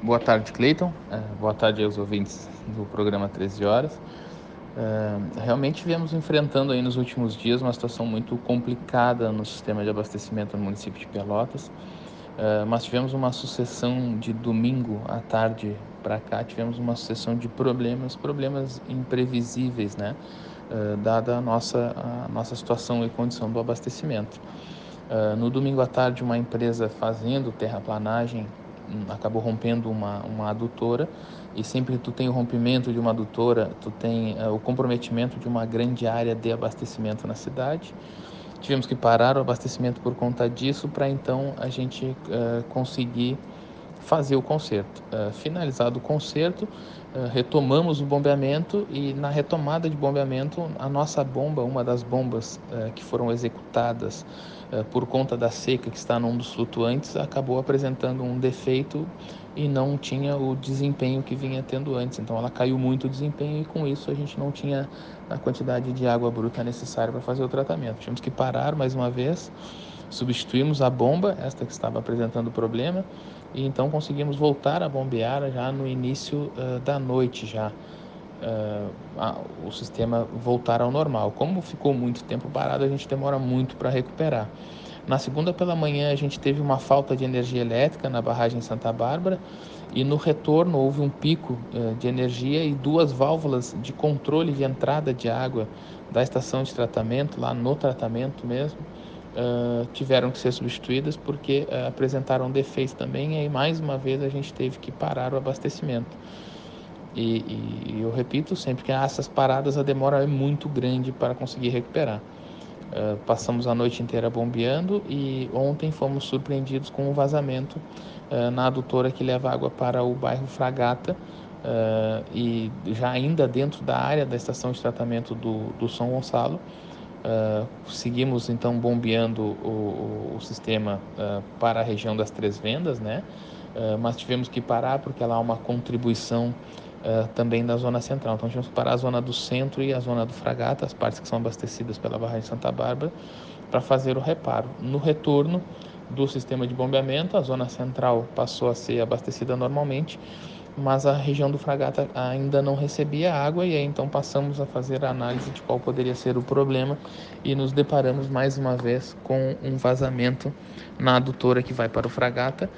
Boa tarde, Cleiton. É, boa tarde aos ouvintes do programa 13 Horas. É, realmente viemos enfrentando aí nos últimos dias uma situação muito complicada no sistema de abastecimento no município de Pelotas, é, mas tivemos uma sucessão de domingo à tarde para cá, tivemos uma sucessão de problemas, problemas imprevisíveis, né? dada a nossa, a nossa situação e condição do abastecimento. no domingo à tarde, uma empresa fazendo terraplanagem acabou rompendo uma, uma adutora e sempre que tu tem o rompimento de uma adutora, tu tem uh, o comprometimento de uma grande área de abastecimento na cidade. Tivemos que parar o abastecimento por conta disso para então a gente uh, conseguir fazer o conserto. Uh, finalizado o conserto, retomamos o bombeamento e na retomada de bombeamento, a nossa bomba, uma das bombas que foram executadas eh, por conta da seca que está num dos flutuantes, acabou apresentando um defeito e não tinha o desempenho que vinha tendo antes. Então ela caiu muito o desempenho e com isso a gente não tinha a quantidade de água bruta necessária para fazer o tratamento. Tivemos que parar mais uma vez, substituímos a bomba, esta que estava apresentando problema, e então conseguimos voltar a bombear já no início uh, da noite já uh, a, o sistema voltar ao normal. Como ficou muito tempo parado, a gente demora muito para recuperar. Na segunda pela manhã, a gente teve uma falta de energia elétrica na barragem Santa Bárbara e no retorno houve um pico uh, de energia e duas válvulas de controle de entrada de água da estação de tratamento, lá no tratamento mesmo, uh, tiveram que ser substituídas porque uh, apresentaram defeitos também e aí mais uma vez a gente teve que parar o abastecimento. E, e, eu repito, sempre que essas paradas, a demora é muito grande para conseguir recuperar. Uh, passamos a noite inteira bombeando e ontem fomos surpreendidos com um vazamento uh, na adutora que leva água para o bairro Fragata uh, e já ainda dentro da área da estação de tratamento do, do São Gonçalo. seguimos então bombeando o, o sistema para a região das Três Vendas, né? mas tivemos que parar porque lá há uma contribuição uh, também da zona central. Então, tivemos que parar a zona do centro e a zona do Fragata, as partes que são abastecidas pela barragem Santa Bárbara, para fazer o reparo. No retorno do sistema de bombeamento, a zona central passou a ser abastecida normalmente, mas a região do Fragata ainda não recebia água e aí então passamos a fazer a análise de qual poderia ser o problema e nos deparamos mais uma vez com um vazamento na adutora que vai para o Fragata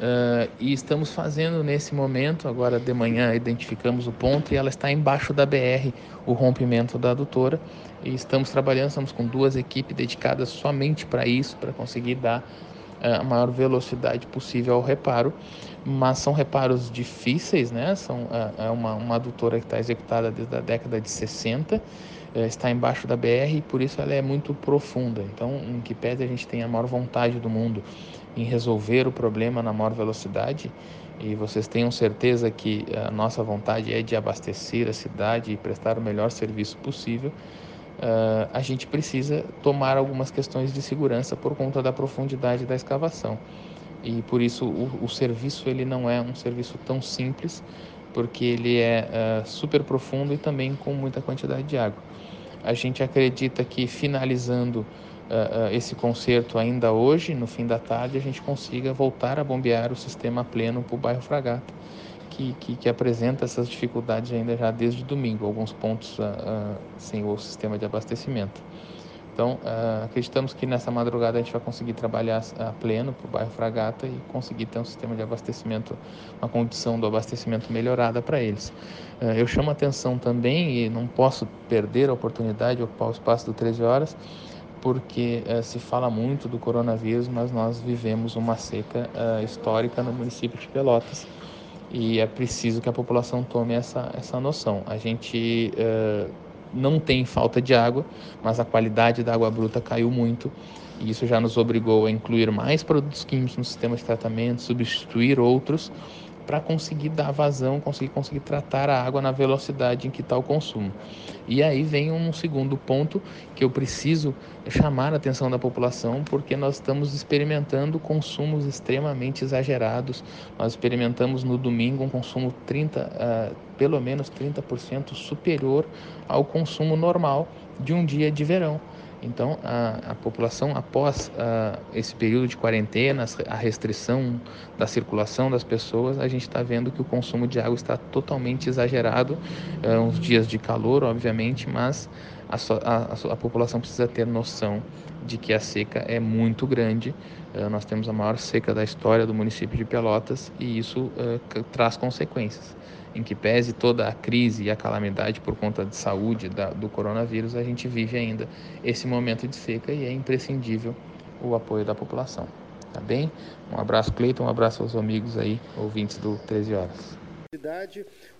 Uh, e estamos fazendo nesse momento, agora de manhã identificamos o ponto e ela está embaixo da BR, o rompimento da adutora. E estamos trabalhando, estamos com duas equipes dedicadas somente para isso, para conseguir dar uh, a maior velocidade possível ao reparo. Mas são reparos difíceis, né? São, uh, é uma, uma adutora que está executada desde a década de 60 está embaixo da BR e por isso ela é muito profunda. Então, em que pese a gente tem a maior vontade do mundo em resolver o problema na maior velocidade e vocês tenham certeza que a nossa vontade é de abastecer a cidade e prestar o melhor serviço possível, uh, a gente precisa tomar algumas questões de segurança por conta da profundidade da escavação. E por isso o, o serviço ele não é um serviço tão simples, porque ele é uh, super profundo e também com muita quantidade de água. A gente acredita que finalizando uh, esse conserto ainda hoje, no fim da tarde, a gente consiga voltar a bombear o sistema pleno para o bairro Fragata, que, que, que, apresenta essas dificuldades ainda já desde domingo, alguns pontos uh, sem o sistema de abastecimento. Então, uh, acreditamos que nessa madrugada a gente vai conseguir trabalhar a pleno para o bairro Fragata e conseguir ter um sistema de abastecimento, uma condição do abastecimento melhorada para eles. Uh, eu chamo atenção também, e não posso perder a oportunidade de ocupar o espaço do 13 horas, porque uh, se fala muito do coronavírus, mas nós vivemos uma seca histórica no município de Pelotas e é preciso que a população tome essa, essa noção. A gente não tem falta de água, mas a qualidade da água bruta caiu muito e isso já nos obrigou a incluir mais produtos químicos no sistema de tratamento, substituir outros para conseguir dar vazão, conseguir, conseguir tratar a água na velocidade em que está o consumo. E aí vem um segundo ponto que eu preciso chamar a atenção da população, porque nós estamos experimentando consumos extremamente exagerados. Nós experimentamos no domingo um consumo 30, uh, pelo menos 30% superior ao consumo normal de um dia de verão. Então, a, a população, após a, esse período de quarentena, a restrição da circulação das pessoas, a gente está vendo que o consumo de água está totalmente exagerado. É, uns dias de calor, obviamente, mas a, a, a, população precisa ter noção de que a seca é muito grande. É, nós temos a maior seca da história do município de Pelotas e isso é, traz consequências em que pese toda a crise e a calamidade por conta de saúde da, do coronavírus, a gente vive ainda esse momento de seca e é imprescindível o apoio da população. Tá bem? Um abraço, Cleiton, um abraço aos amigos aí, ouvintes do 13 Horas.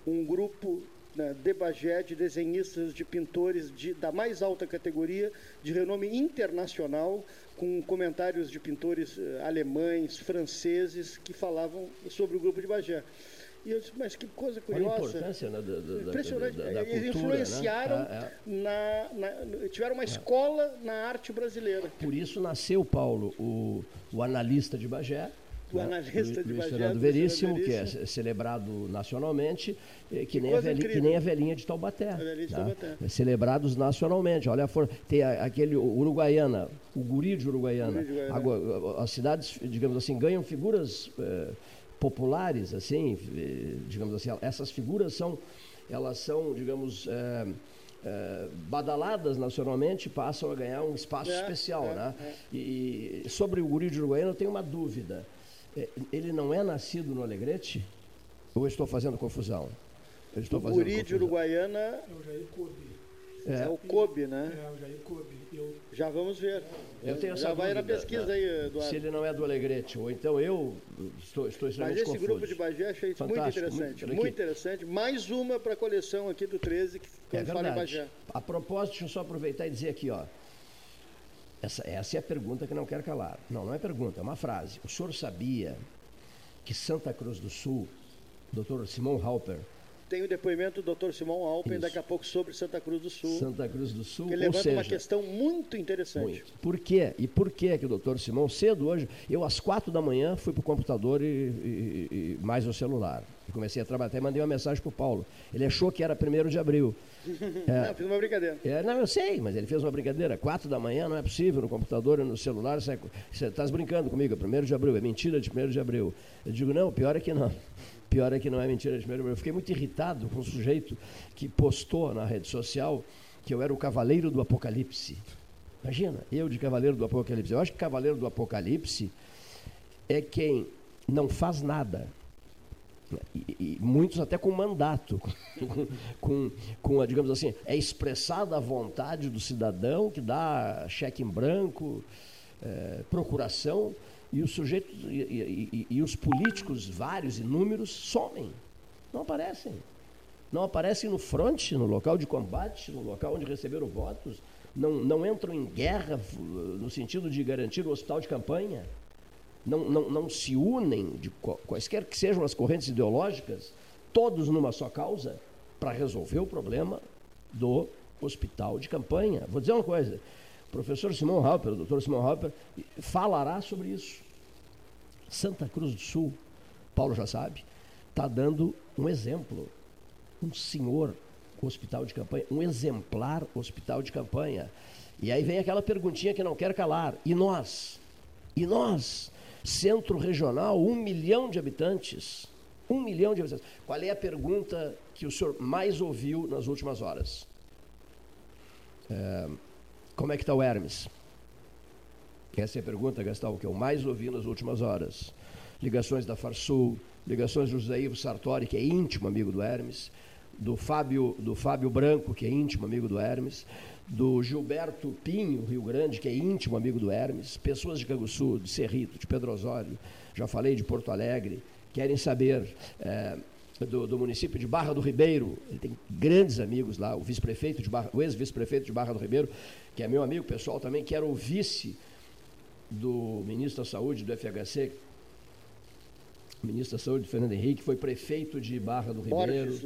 Um grupo né, de Bagé, de desenhistas, de pintores de, da mais alta categoria, de renome internacional, com comentários de pintores uh, alemães, franceses, que falavam sobre o grupo de Bagé. E eu disse, mas que coisa curiosa. Olha a importância né, da, da, Impressionante. Da, da, Eles cultura, influenciaram, né? na, na, tiveram uma é. escola na arte brasileira. Por isso nasceu, Paulo, o, o analista de Bagé, o né? analista de Luiz Bagé, Fernando Veríssimo, Veríssimo, que é celebrado nacionalmente, eh, que, nem a, velhinha, que nem a velhinha de Taubaté. Velhinha de né? Taubaté. É celebrados nacionalmente. Olha, for, tem aquele Uruguaiana, o Guri de Uruguaiana. De Uruguaiana. Agora, as cidades, digamos assim, ganham figuras. Eh, populares, assim, eh, digamos assim, essas figuras são, elas são, digamos, é, é, badaladas nacionalmente, passam a ganhar um espaço é, especial, é, né? É. E, sobre o guri de Uruguaiana eu tenho uma dúvida. Ele não é nascido no Alegrete? Ou eu estou fazendo confusão? Eu estou o fazendo guri confusão. de Uruguaiana... É o Jair Kobe. É, é o Kobe, né? É, o Jair Kobe. Eu... Já vamos ver. Eu tenho Já vai na pesquisa né? aí, Eduardo. Se ele não é do Alegrete, ou então eu estou, estou extremamente Mas esse confuso. grupo de Bagé achei Fantástico, muito interessante. Muito, muito interessante. Mais uma para a coleção aqui do 13 que é fala em Bagé. A propósito, deixa eu só aproveitar e dizer aqui, ó. Essa, essa é a pergunta que não quero calar. Não, não é pergunta, é uma frase. O senhor sabia que Santa Cruz do Sul, doutor Simon Halper, tem o depoimento do Dr. Simão Alpen Isso. daqui a pouco sobre Santa Cruz do Sul. Santa Cruz do Sul. Que levanta seja, uma questão muito interessante. Muito. Por quê? E por que que o Dr. Simão, cedo hoje, eu às quatro da manhã fui para o computador e, e, e, mais o celular. Comecei a trabalhar, até mandei uma mensagem para o Paulo. Ele achou que era primeiro de abril. É, não, fiz uma brincadeira. É, não, eu sei, mas ele fez uma brincadeira. Quatro da manhã não é possível, no computador e no celular. Você está brincando comigo, é primeiro de abril, é mentira de primeiro de abril. Eu digo, não, pior é que não. Pior é que não é mentira de primeiro Eu fiquei muito irritado com um sujeito que postou na rede social que eu era o cavaleiro do apocalipse. Imagina, eu de cavaleiro do apocalipse. Eu acho que cavaleiro do apocalipse é quem não faz nada. E, e muitos até com mandato, com, com, com, digamos assim, é expressada a vontade do cidadão que dá cheque em branco, é, procuração, e os sujeitos e, e, e, os políticos, vários e somem. Não aparecem. Não aparecem no fronte, no local de combate, no local onde receberam votos. Não, não entram em guerra no sentido de garantir o hospital de campanha. Não, não, não se unem, de quaisquer que sejam as correntes ideológicas, todos numa só causa, para resolver o problema do hospital de campanha. Vou dizer uma coisa: professor Simão Halper, o doutor Simão Halper, falará sobre isso. Santa Cruz do Sul, Paulo já sabe, está dando um exemplo. Um senhor hospital de campanha, um exemplar hospital de campanha. E aí vem aquela perguntinha que não quer calar. E nós? E nós? Centro regional, um milhão de habitantes. Um milhão de habitantes. Qual é a pergunta que o senhor mais ouviu nas últimas horas? É, como é que está o Hermes? Essa é a pergunta, Gastão, que eu mais ouvi nas últimas horas. Ligações da Farsul, ligações do José Ivo Sartori, que é íntimo amigo do Hermes, do Fábio, do Fábio Branco, que é íntimo amigo do Hermes, do Gilberto Pinho, Rio Grande, que é íntimo amigo do Hermes, pessoas de Canguçu, de Cerrito, de Pedro Osório, já falei de Porto Alegre, querem saber é, do, do, município de Barra do Ribeiro. Ele tem grandes amigos lá, o vice-prefeito de Barra, o ex-vice-prefeito de Barra do Ribeiro, que é meu amigo pessoal também, que era o vice do ministro da Saúde do FHC, ministro da Saúde, Fernando Henrique, foi prefeito de Barra do Ribeiro. Borges,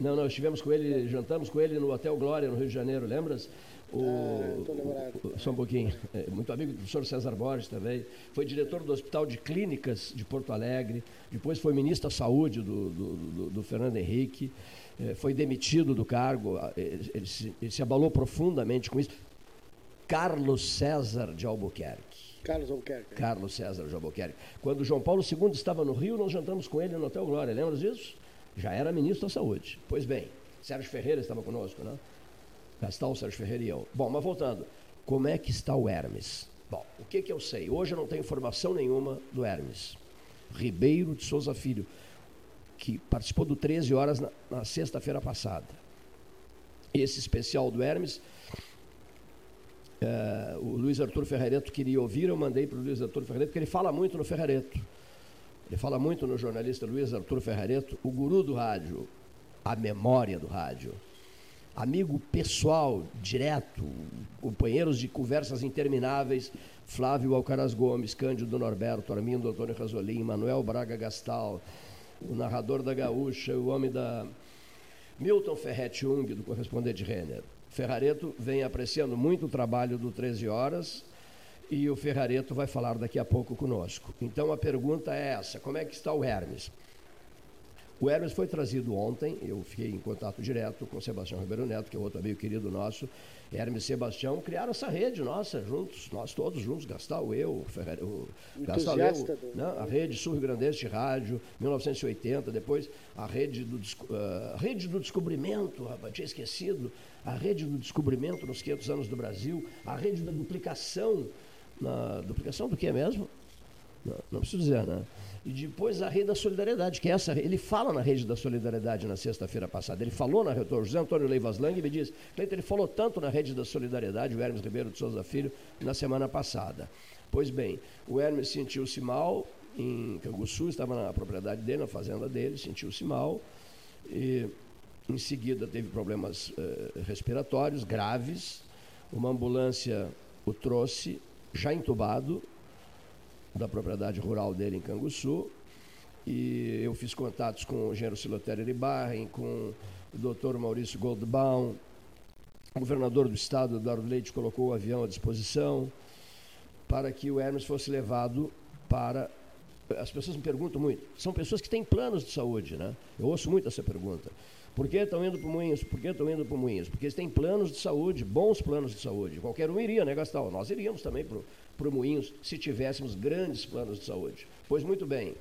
Não, nós estivemos com ele, jantamos com ele no Hotel Glória, no Rio de Janeiro, lembras? O, Ah, o- só um pouquinho. É, muito amigo do professor César Borges também. Foi diretor do Hospital de Clínicas de Porto Alegre. Depois foi ministro da Saúde do, do, do- do Fernando Henrique. É, foi demitido do cargo. Ah, Ele, ele se, ele se abalou profundamente com isso. Carlos César de Albuquerque. Carlos Albuquerque. Carlos César de Albuquerque. Quando João Paulo II estava no Rio, nós jantamos com ele no Hotel Glória, lembra disso? Já era ministro da Saúde. Pois bem, Sérgio Ferreira estava conosco, né? Gastal, Sérgio Ferreira e eu. Bom, mas voltando, como é que está o Hermes? Bom, o que, que eu sei? Hoje eu não tenho informação nenhuma do Hermes. Ribeiro de Souza Filho, que participou do 13 horas na, na sexta-feira passada. Esse especial do Hermes é, o Luiz Arthur Ferrareto queria ouvir, eu mandei para o Luiz Arthur Ferrareto, porque ele fala muito no Ferrareto. Ele fala muito no jornalista Luiz Arthur Ferrareto, o guru do rádio, a memória do rádio. Amigo pessoal, direto, companheiros de conversas intermináveis, Flávio Alcaraz Gomes, Cândido Norberto, Armindo Antônio Rasolim, Manuel Braga Gastal, o narrador da Gaúcha, o homem da Milton Ferretti Jung, do correspondente Renner. Ferrareto vem apreciando muito o trabalho do 13 Horas e o Ferrareto vai falar daqui a pouco conosco. Então a pergunta é essa: como é que está o Hermes? O Hermes foi trazido ontem, eu fiquei em contato direto com o Sebastião Ribeiro Neto, que é outro amigo querido nosso. Hermes Sebastião criaram essa rede nossa, juntos, nós todos juntos, Gastal, eu, o Ferrari, o Gastal, eu, do- né, a rede Sul Rio Grandense de Rádio, 1980, depois a rede do, a rede do descobrimento, rapaz, tinha esquecido, a rede do descobrimento nos 500 anos do Brasil, a rede da duplicação, na duplicação do que mesmo? Não, não preciso dizer, né? E depois a rede da solidariedade, que é essa, ele fala na rede da solidariedade na sexta-feira passada. Ele falou na rede, José Antônio Leivas Lang me diz, Cleiton, ele falou tanto na rede da solidariedade, o Hermes Ribeiro de Souza Filho, na semana passada. Pois bem, o Hermes sentiu-se mal em Canguçu, estava na propriedade dele, na fazenda dele, sentiu-se mal. E em seguida teve problemas eh, respiratórios graves. Uma ambulância o trouxe, já entubado, da propriedade rural dele em Canguçu. E eu fiz contatos com o engenheiro Silotério Iribarren, com o doutor Maurício Goldbaum. O governador do estado, Eduardo Leite, colocou o avião à disposição para que o Hermes fosse levado para. As pessoas me perguntam muito. São pessoas que têm planos de saúde, né? Eu ouço muito essa pergunta. Por que estão indo para Moinhos? Por que estão indo para Moinhos? Porque eles têm planos de saúde, bons planos de saúde. Qualquer um iria, né, Gastal? Nós iríamos também para o Moinhos se tivéssemos grandes planos de saúde. Pois muito bem.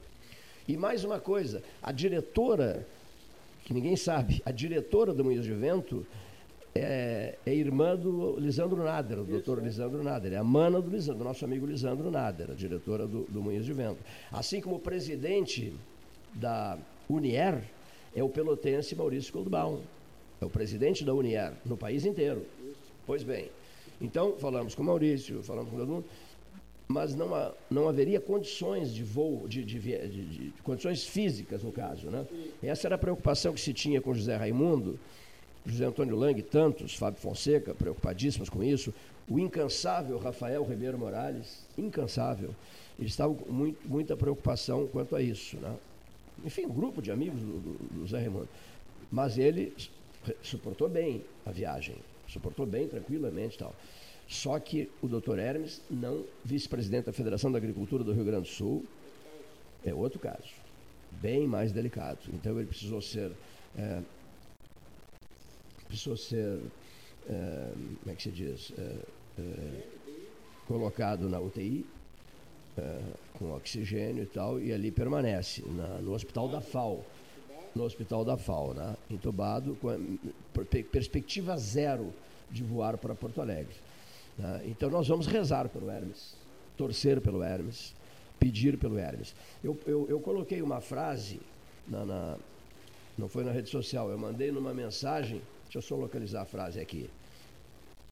E mais uma coisa, a diretora, que ninguém sabe, a diretora do Moinhos de Vento é, é irmã do Lisandro Nader, o doutor Lisandro Nader, é a mana do Lisandro, do nosso amigo Lisandro Nader, a diretora do, do Moinhos de Vento. Assim como o presidente da Unier é o pelotense Maurício Goldbaum, é o presidente da Unier, no país inteiro. Pois bem, então falamos com o Maurício, falamos com todo mundo, mas não, há- não haveria condições de voo, de, de de- de- condições físicas, no caso. Né? Essa era a preocupação que se tinha com José Raimundo, José Antônio Lang, tantos, Fábio Fonseca, preocupadíssimos com isso, o incansável Rafael Ribeiro Morales, incansável, eles estavam com muito, muita preocupação quanto a isso. Né? Enfim, um grupo de amigos do, do, do Raimundo. Mas ele su- suportou bem a viagem, suportou bem, tranquilamente tal. Só que o doutor Hermes, não vice-presidente da Federação da Agricultura do Rio Grande do Sul, é outro caso, bem mais delicado. Então ele precisou ser, é, precisou ser, é, como é que se diz, É, é, colocado na UTI, é, com oxigênio e tal, e ali permanece, na- no hospital da FAO. No hospital da FAO, né? entubado, com a per- perspectiva zero de voar para Porto Alegre. Né? Então nós vamos rezar pelo Hermes, torcer pelo Hermes, pedir pelo Hermes. Eu, eu, eu coloquei uma frase, na, na- não foi na rede social, eu mandei numa mensagem, deixa eu só localizar a frase aqui.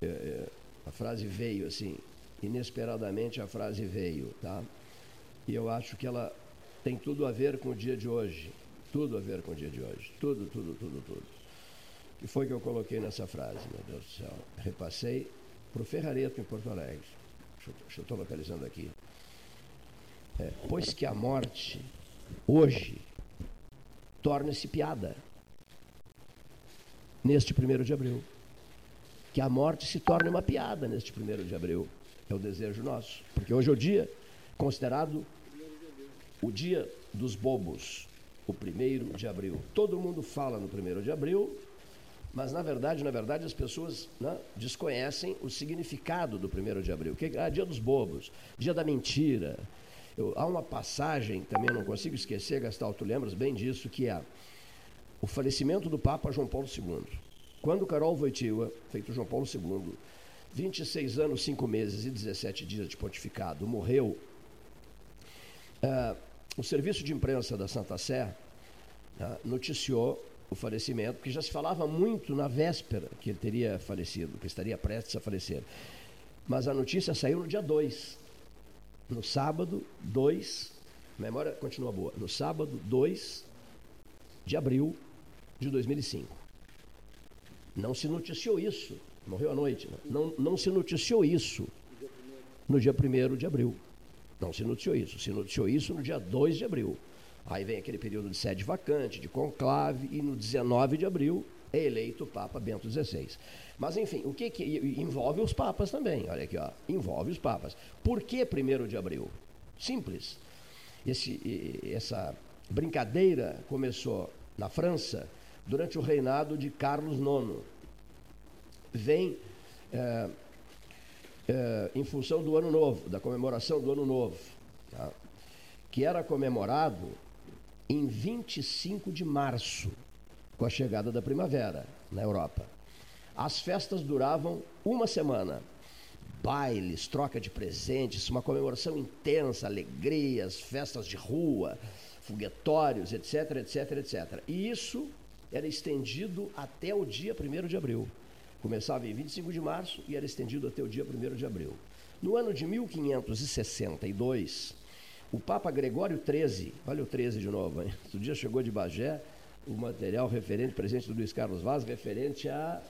É, é, a frase veio assim, inesperadamente a frase veio, tá? E eu acho que ela tem tudo a ver com o dia de hoje. Tudo a ver com o dia de hoje. Tudo, tudo, tudo, tudo. O que foi que eu coloquei nessa frase, meu Deus do céu? Repassei para o Ferrareto em Porto Alegre. Deixa eu- estou localizando aqui. É, pois que a morte hoje, torne-se piada neste primeiro de abril. Que a morte se torne uma piada neste primeiro de abril. É o desejo nosso. Porque hoje é o dia considerado o dia dos bobos, o primeiro de abril. Todo mundo fala no primeiro de abril, mas na verdade, na verdade, as pessoas né, desconhecem o significado do primeiro de abril. Que é dia dos bobos, dia da mentira. Eu, há uma passagem, também não consigo esquecer, Gastal, tu lembras bem disso, que é o falecimento do Papa João Paulo II. Quando Carol Wojtyła, feito João Paulo II, 26 anos, 5 meses e 17 dias de pontificado, morreu, uh, o serviço de imprensa da Santa Sé uh, noticiou o falecimento, porque já se falava muito na véspera que ele teria falecido, que estaria prestes a falecer. Mas a notícia saiu no dia 2. No sábado, 2, memória continua boa, no sábado, 2 de abril de 2005. Não se noticiou isso, morreu à noite, né? não, não se noticiou isso no dia 1 de abril. Não se noticiou isso, se noticiou isso no dia 2 de abril. Aí vem aquele período de sede vacante, de conclave, e no 19 de abril é eleito o Papa Bento XVI. Mas, enfim, o que, que envolve os papas também? Olha aqui, ó, envolve os papas. Por que 1 de abril? Simples. Esse, essa brincadeira começou na França durante o reinado de Carlos IX. Vem é, é, em função do Ano Novo, da comemoração do Ano Novo, tá? que era comemorado em 25 de março, com a chegada da primavera na Europa. As festas duravam uma semana. Bailes, troca de presentes, uma comemoração intensa, alegrias, festas de rua, foguetórios, etc, etc, etc. E isso era estendido até o dia 1 de abril. Começava em 25 de março e era estendido até o dia 1 de abril. No ano de 1562, o Papa Gregório XIII, olha o 13 de novo, hein? Outro dia chegou de Bagé o material referente, presente do Luiz Carlos Vaz, referente a,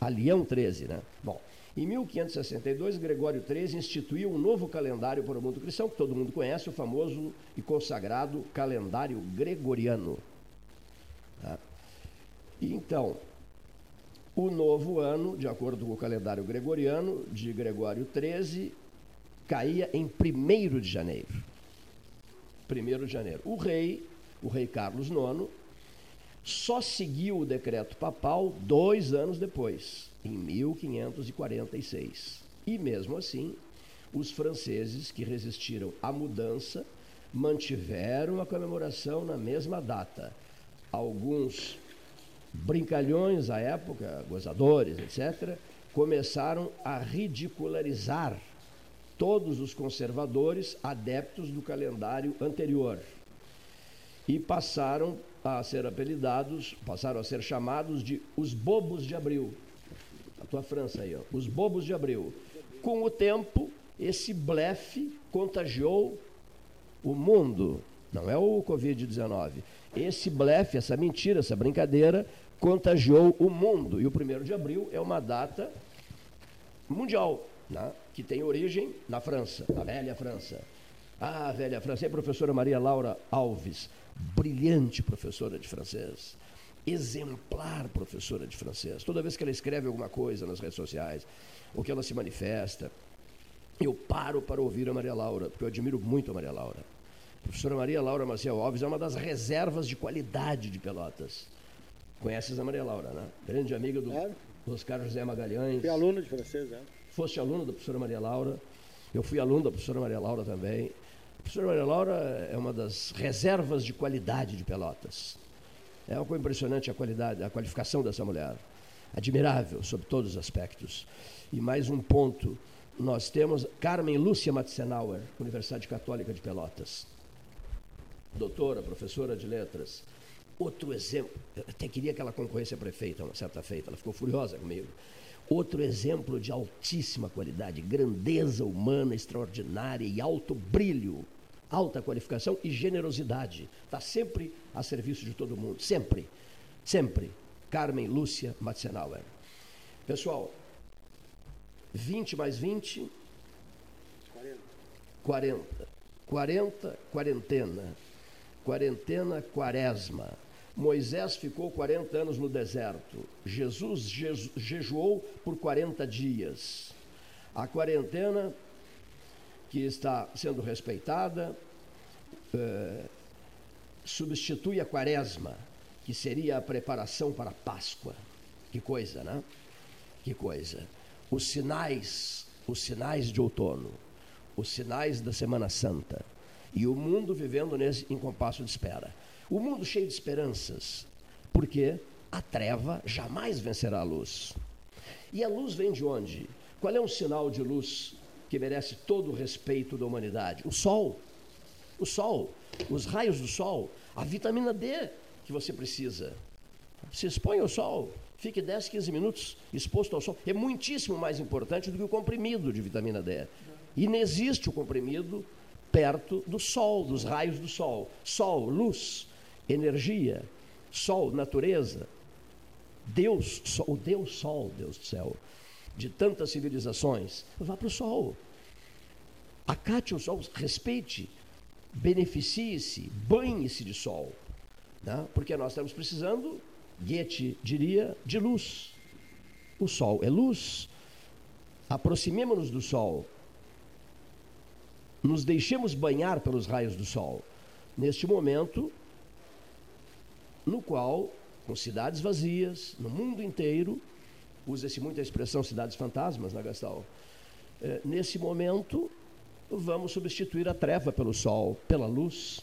a Leão XIII, né? Bom, em 1562, Gregório XIII instituiu um novo calendário para o mundo cristão, que todo mundo conhece, o famoso e consagrado calendário gregoriano. Tá? Então, o novo ano, de acordo com o calendário gregoriano de Gregório XIII, caía em 1 de janeiro. 1 de janeiro. O rei, o rei Carlos IX, só seguiu o decreto papal dois anos depois, em 1546. E mesmo assim, os franceses que resistiram à mudança mantiveram a comemoração na mesma data. Alguns brincalhões à época, gozadores, etc., começaram a ridicularizar todos os conservadores adeptos do calendário anterior e passaram a ser apelidados, passaram a ser chamados de os bobos de abril. A tua França aí, ó, os bobos de abril. Com o tempo, esse blefe contagiou o mundo. Não é o Covid-19. Esse blefe, essa mentira, essa brincadeira contagiou o mundo. E o primeiro de abril é uma data mundial né, que tem origem na França, na velha França. Ah, velha França. E a professora Maria Laura Alves, brilhante professora de francês, exemplar professora de francês. Toda vez que ela escreve alguma coisa nas redes sociais, ou que ela se manifesta, eu paro para ouvir a Maria Laura, porque eu admiro muito a Maria Laura. A professora Maria Laura Maciel Alves é uma das reservas de qualidade de Pelotas. Conheces a Maria Laura, né? Grande amiga do claro. Oscar José Magalhães. Fui aluno de francês, é foste aluno da professora Maria Laura, eu fui aluno da professora Maria Laura também. A professora Maria Laura é uma das reservas de qualidade de Pelotas. É algo impressionante a qualidade, a qualificação dessa mulher. Admirável sob todos os aspectos. E mais um ponto, nós temos Carmen Lúcia Matzenauer, Universidade Católica de Pelotas. Doutora, professora de letras. Outro exemplo, eu até queria que ela concorresse a prefeita uma certa feita, ela ficou furiosa comigo. Outro exemplo de altíssima qualidade, grandeza humana extraordinária e alto brilho, alta qualificação e generosidade. Está sempre a serviço de todo mundo, sempre, sempre. Carmen Lúcia Matzenauer. Pessoal, 20 mais 20? 40. 40. 40, quarentena. quarentena quaresma. Moisés ficou 40 anos no deserto. Jesus jeju jejuou por 40 dias. A quarentena que está sendo respeitada eh, substitui a quaresma, que seria a preparação para a Páscoa. Que coisa, né? Que coisa. Os sinais, os sinais de outono, os sinais da Semana Santa e o mundo vivendo nesse incompasso de espera. O mundo cheio de esperanças, porque a treva jamais vencerá a luz. E a luz vem de onde? Qual é um sinal de luz que merece todo o respeito da humanidade? O sol. O sol, os raios do sol, a vitamina D que você precisa. Se expõe ao sol, fique 10, 15 minutos exposto ao sol. É muitíssimo mais importante do que o comprimido de vitamina D. E não existe o comprimido perto do sol, dos raios do sol. Sol, luz, energia, sol, natureza. Deus, o Deus Sol, Deus do céu, de tantas civilizações, vá para o sol. Acate o sol, respeite, beneficie-se, banhe-se de sol. Né? Porque nós estamos precisando, Goethe diria, de luz. O sol é luz. Aproximemos-nos do sol. Nos deixemos banhar pelos raios do sol. Neste momento, no qual, com cidades vazias, no mundo inteiro, usa-se muito a expressão cidades fantasmas, né, Gastal? É, nesse momento, vamos substituir a treva pelo sol, pela luz,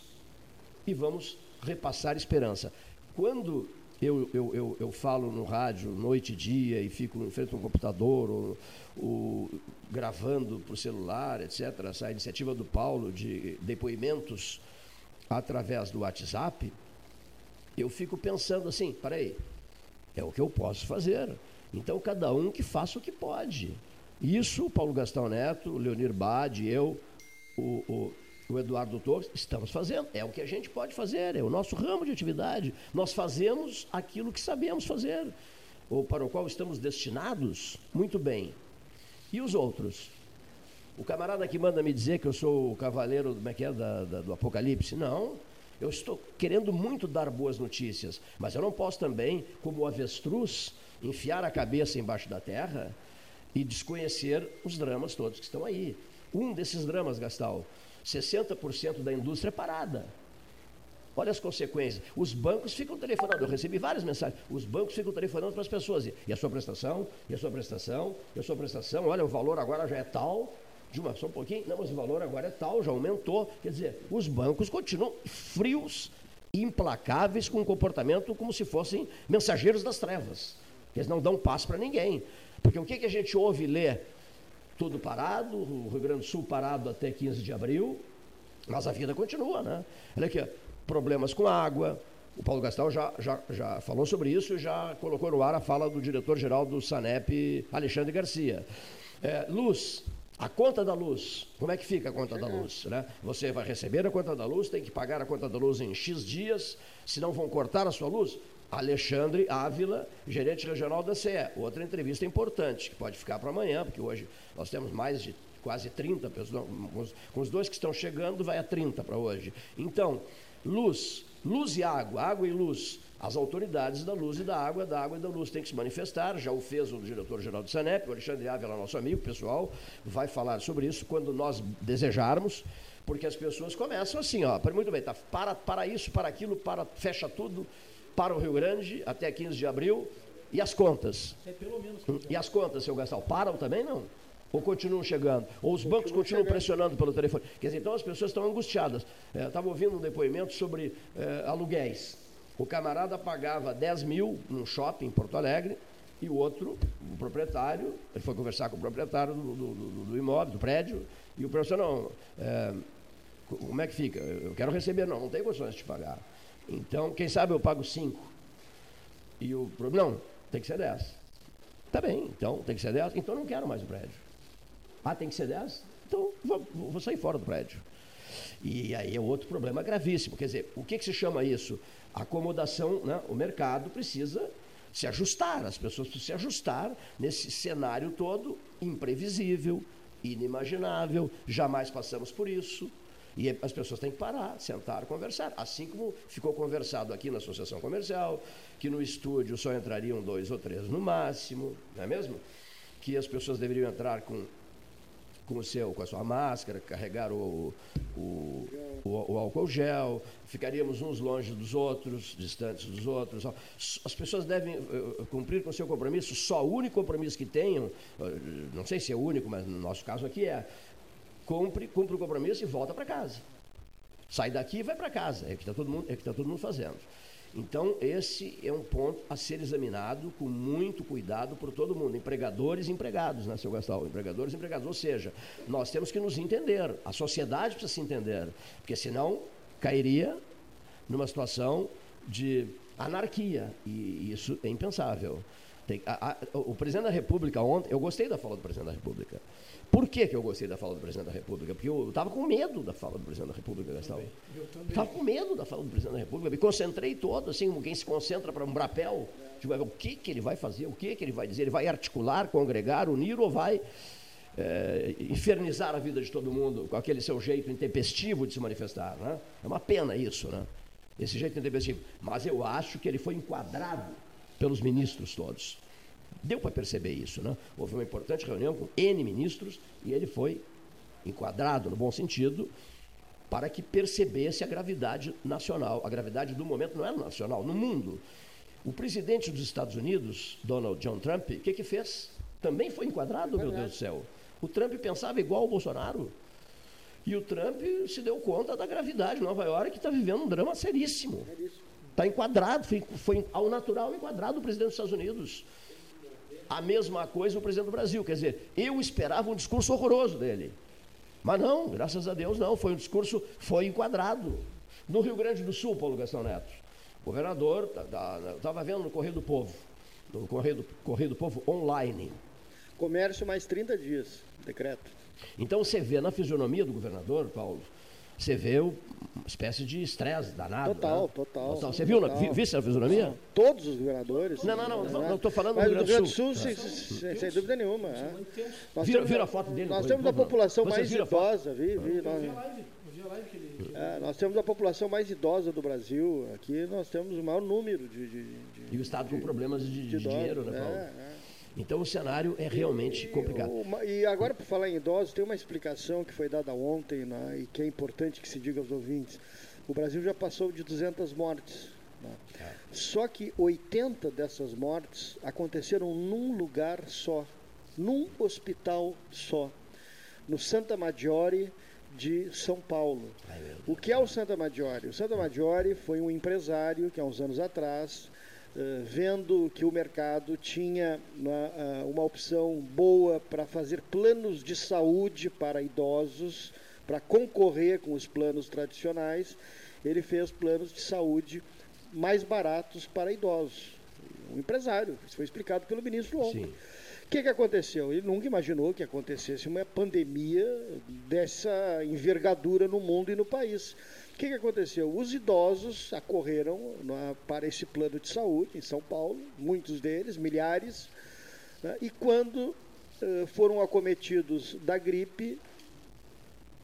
e vamos repassar esperança. Quando eu, eu, eu, eu, falo no rádio noite e dia e fico em frente a um computador ou, ou gravando por celular, etc., essa iniciativa do Paulo de depoimentos através do WhatsApp, eu fico pensando assim, peraí, é o que eu posso fazer. Então cada um que faça o que pode. Isso Paulo Gastão Neto, Leonir Bade, eu, o, o o Eduardo Torres, estamos fazendo. É o que a gente pode fazer, é o nosso ramo de atividade. Nós fazemos aquilo que sabemos fazer, ou para o qual estamos destinados, muito bem. E os outros? O camarada que manda me dizer que eu sou o cavaleiro como é que é, da, da, do Apocalipse? Não. Eu estou querendo muito dar boas notícias, mas eu não posso também, como o avestruz, enfiar a cabeça embaixo da terra e desconhecer os dramas todos que estão aí. Um desses dramas, Gastal, 60% da indústria parada. Olha as consequências. Os bancos ficam telefonando. Eu recebi várias mensagens. Os bancos ficam telefonando para as pessoas. E a sua prestação? E a sua prestação? E a sua prestação? Olha, o valor agora já é tal. De uma, só um pouquinho. Não, mas o valor agora é tal, já aumentou. Quer dizer, os bancos continuam frios, implacáveis, com um comportamento como se fossem mensageiros das trevas. Eles não dão passo para ninguém. Porque o que, que a gente ouve lê tudo parado, o Rio Grande do Sul parado até 15 de abril, mas a vida continua, né? Olha aqui, problemas com água. O Paulo Gastal já, já, já falou sobre isso e já colocou no ar a fala do diretor-geral do SANEP, Alexandre Garcia. É, luz, a conta da luz, como é que fica a conta da luz? Né? Você vai receber a conta da luz, tem que pagar a conta da luz em X dias, senão vão cortar a sua luz. Alexandre Ávila, gerente regional da CE. Outra entrevista importante, que pode ficar para amanhã, porque hoje nós temos mais de quase 30 pessoas. Com os dois que estão chegando, vai a 30 para hoje. Então, luz, luz e água, água e luz. As autoridades da luz e da água, da água e da luz têm que se manifestar, já o fez o diretor-geral do SANEP, o Alexandre Ávila, nosso amigo pessoal, vai falar sobre isso quando nós desejarmos, porque as pessoas começam assim, ó, muito bem, tá, para, para isso, para aquilo, para, fecha tudo, para o Rio Grande até 15 de abril. E as contas? É pelo menos. E as contas, seu Gastal, param também não? Ou continuam chegando? Ou os bancos continuam chegando. pressionando pelo telefone? Quer dizer, então as pessoas estão angustiadas. É, Estava ouvindo um depoimento sobre é, aluguéis. O camarada pagava 10 mil num shopping em Porto Alegre e o outro, o proprietário, ele foi conversar com o proprietário do, do, do, do imóvel, do prédio, e o professor, não, é, como é que fica? Eu quero receber, não, não tem condições de te pagar. Então, quem sabe eu pago 5. E o não, tem que ser 10. Tá bem, então tem que ser 10, então não quero mais o prédio. Ah, tem que ser 10? Então vou, vou sair fora do prédio. E aí é outro problema gravíssimo. Quer dizer, o que, que se chama isso? Acomodação, né? o mercado precisa se ajustar, as pessoas precisam se ajustar nesse cenário todo imprevisível, inimaginável, jamais passamos por isso. E as pessoas têm que parar, sentar, conversar. Assim como ficou conversado aqui na Associação Comercial, que no estúdio só entrariam dois ou três no máximo, não é mesmo? Que as pessoas deveriam entrar com com o seu, com a sua máscara, carregar o, o, o, o, álcool gel, ficaríamos uns longe dos outros, distantes dos outros. As pessoas devem uh, cumprir com o seu compromisso, só o único compromisso que tenham, uh, não sei se é o único, mas no nosso caso aqui é, cumpre, cumpre o compromisso e volta para casa. Sai daqui e vai para casa, é o que está todo, é tá todo mundo fazendo. Então, esse é um ponto a ser examinado com muito cuidado por todo mundo, empregadores e empregados, né, seu Gastal? Empregadores e empregados. Ou seja, nós temos que nos entender, a sociedade precisa se entender, porque senão cairia numa situação de anarquia, e isso é impensável. Tem, a, a, o presidente da República ontem, eu gostei da fala do presidente da República. Por que, que eu gostei da fala do presidente da República? Porque eu estava com medo da fala do presidente da República, Gastão. Estava com medo da fala do presidente da República. Me concentrei todo, assim, como quem se concentra para um brapel. Tipo, o que, que ele vai fazer? O que, que ele vai dizer? Ele vai articular, congregar, unir ou vai é, infernizar a vida de todo mundo com aquele seu jeito intempestivo de se manifestar? Né? É uma pena isso, né? Esse jeito intempestivo. Mas eu acho que ele foi enquadrado pelos ministros todos. Deu para perceber isso, né? Houve uma importante reunião com N ministros e ele foi enquadrado, no bom sentido, para que percebesse a gravidade nacional. A gravidade do momento não é nacional, no mundo. O presidente dos Estados Unidos, Donald John Trump, o que, que fez? Também foi enquadrado, meu Deus do céu. O Trump pensava igual ao Bolsonaro. E o Trump se deu conta da gravidade. Nova York está vivendo um drama seríssimo. Está enquadrado, foi, foi ao natural enquadrado o presidente dos Estados Unidos. A mesma coisa o presidente do Brasil. Quer dizer, eu esperava um discurso horroroso dele. Mas não, graças a Deus não. Foi um discurso, foi enquadrado. No Rio Grande do Sul, Paulo Gastão Neto, o governador, estava vendo no Correio do Povo, no Correio do, Correio do Povo online. Comércio mais 30 dias, decreto. Então você vê na fisionomia do governador, Paulo, você vê uma espécie de estresse danado. Total, né? total. total. Você viu, total. viu essa fisionomia? Todos os governadores. Não, não, não, não estou falando do Rio Grande do Sul. Sul sem, sem, sem, dúvida nenhuma. É. Vira, vira a foto dele. Nós temos a população mais idosa, vi, vi. É, nós temos a população mais idosa do Brasil. Aqui nós temos o maior número de. de, de e o Estado com problemas de, de dinheiro, né, Paulo? É, é. Então o cenário é realmente complicado. E agora, por falar em idosos, tem uma explicação que foi dada ontem né, e que é importante que se diga aos ouvintes. O Brasil já passou de 200 mortes. Né? É. Só que 80 dessas mortes aconteceram num lugar só, num hospital só, no Santa Maggiore de São Paulo. O que é o Santa Maggiore? O Santa Maggiore foi um empresário que há uns anos atrás vendo que o mercado tinha uma, eh, uma opção boa para fazer planos de saúde para idosos, para concorrer com os planos tradicionais, ele fez planos de saúde mais baratos para idosos. Um empresário, isso foi explicado pelo ministro ontem. O que, que aconteceu? Ele nunca imaginou que acontecesse uma pandemia dessa envergadura no mundo e no país. O que, que aconteceu? Os idosos acorreram né, para esse plano de saúde em São Paulo, muitos deles, milhares, né, e quando uh, foram acometidos da gripe,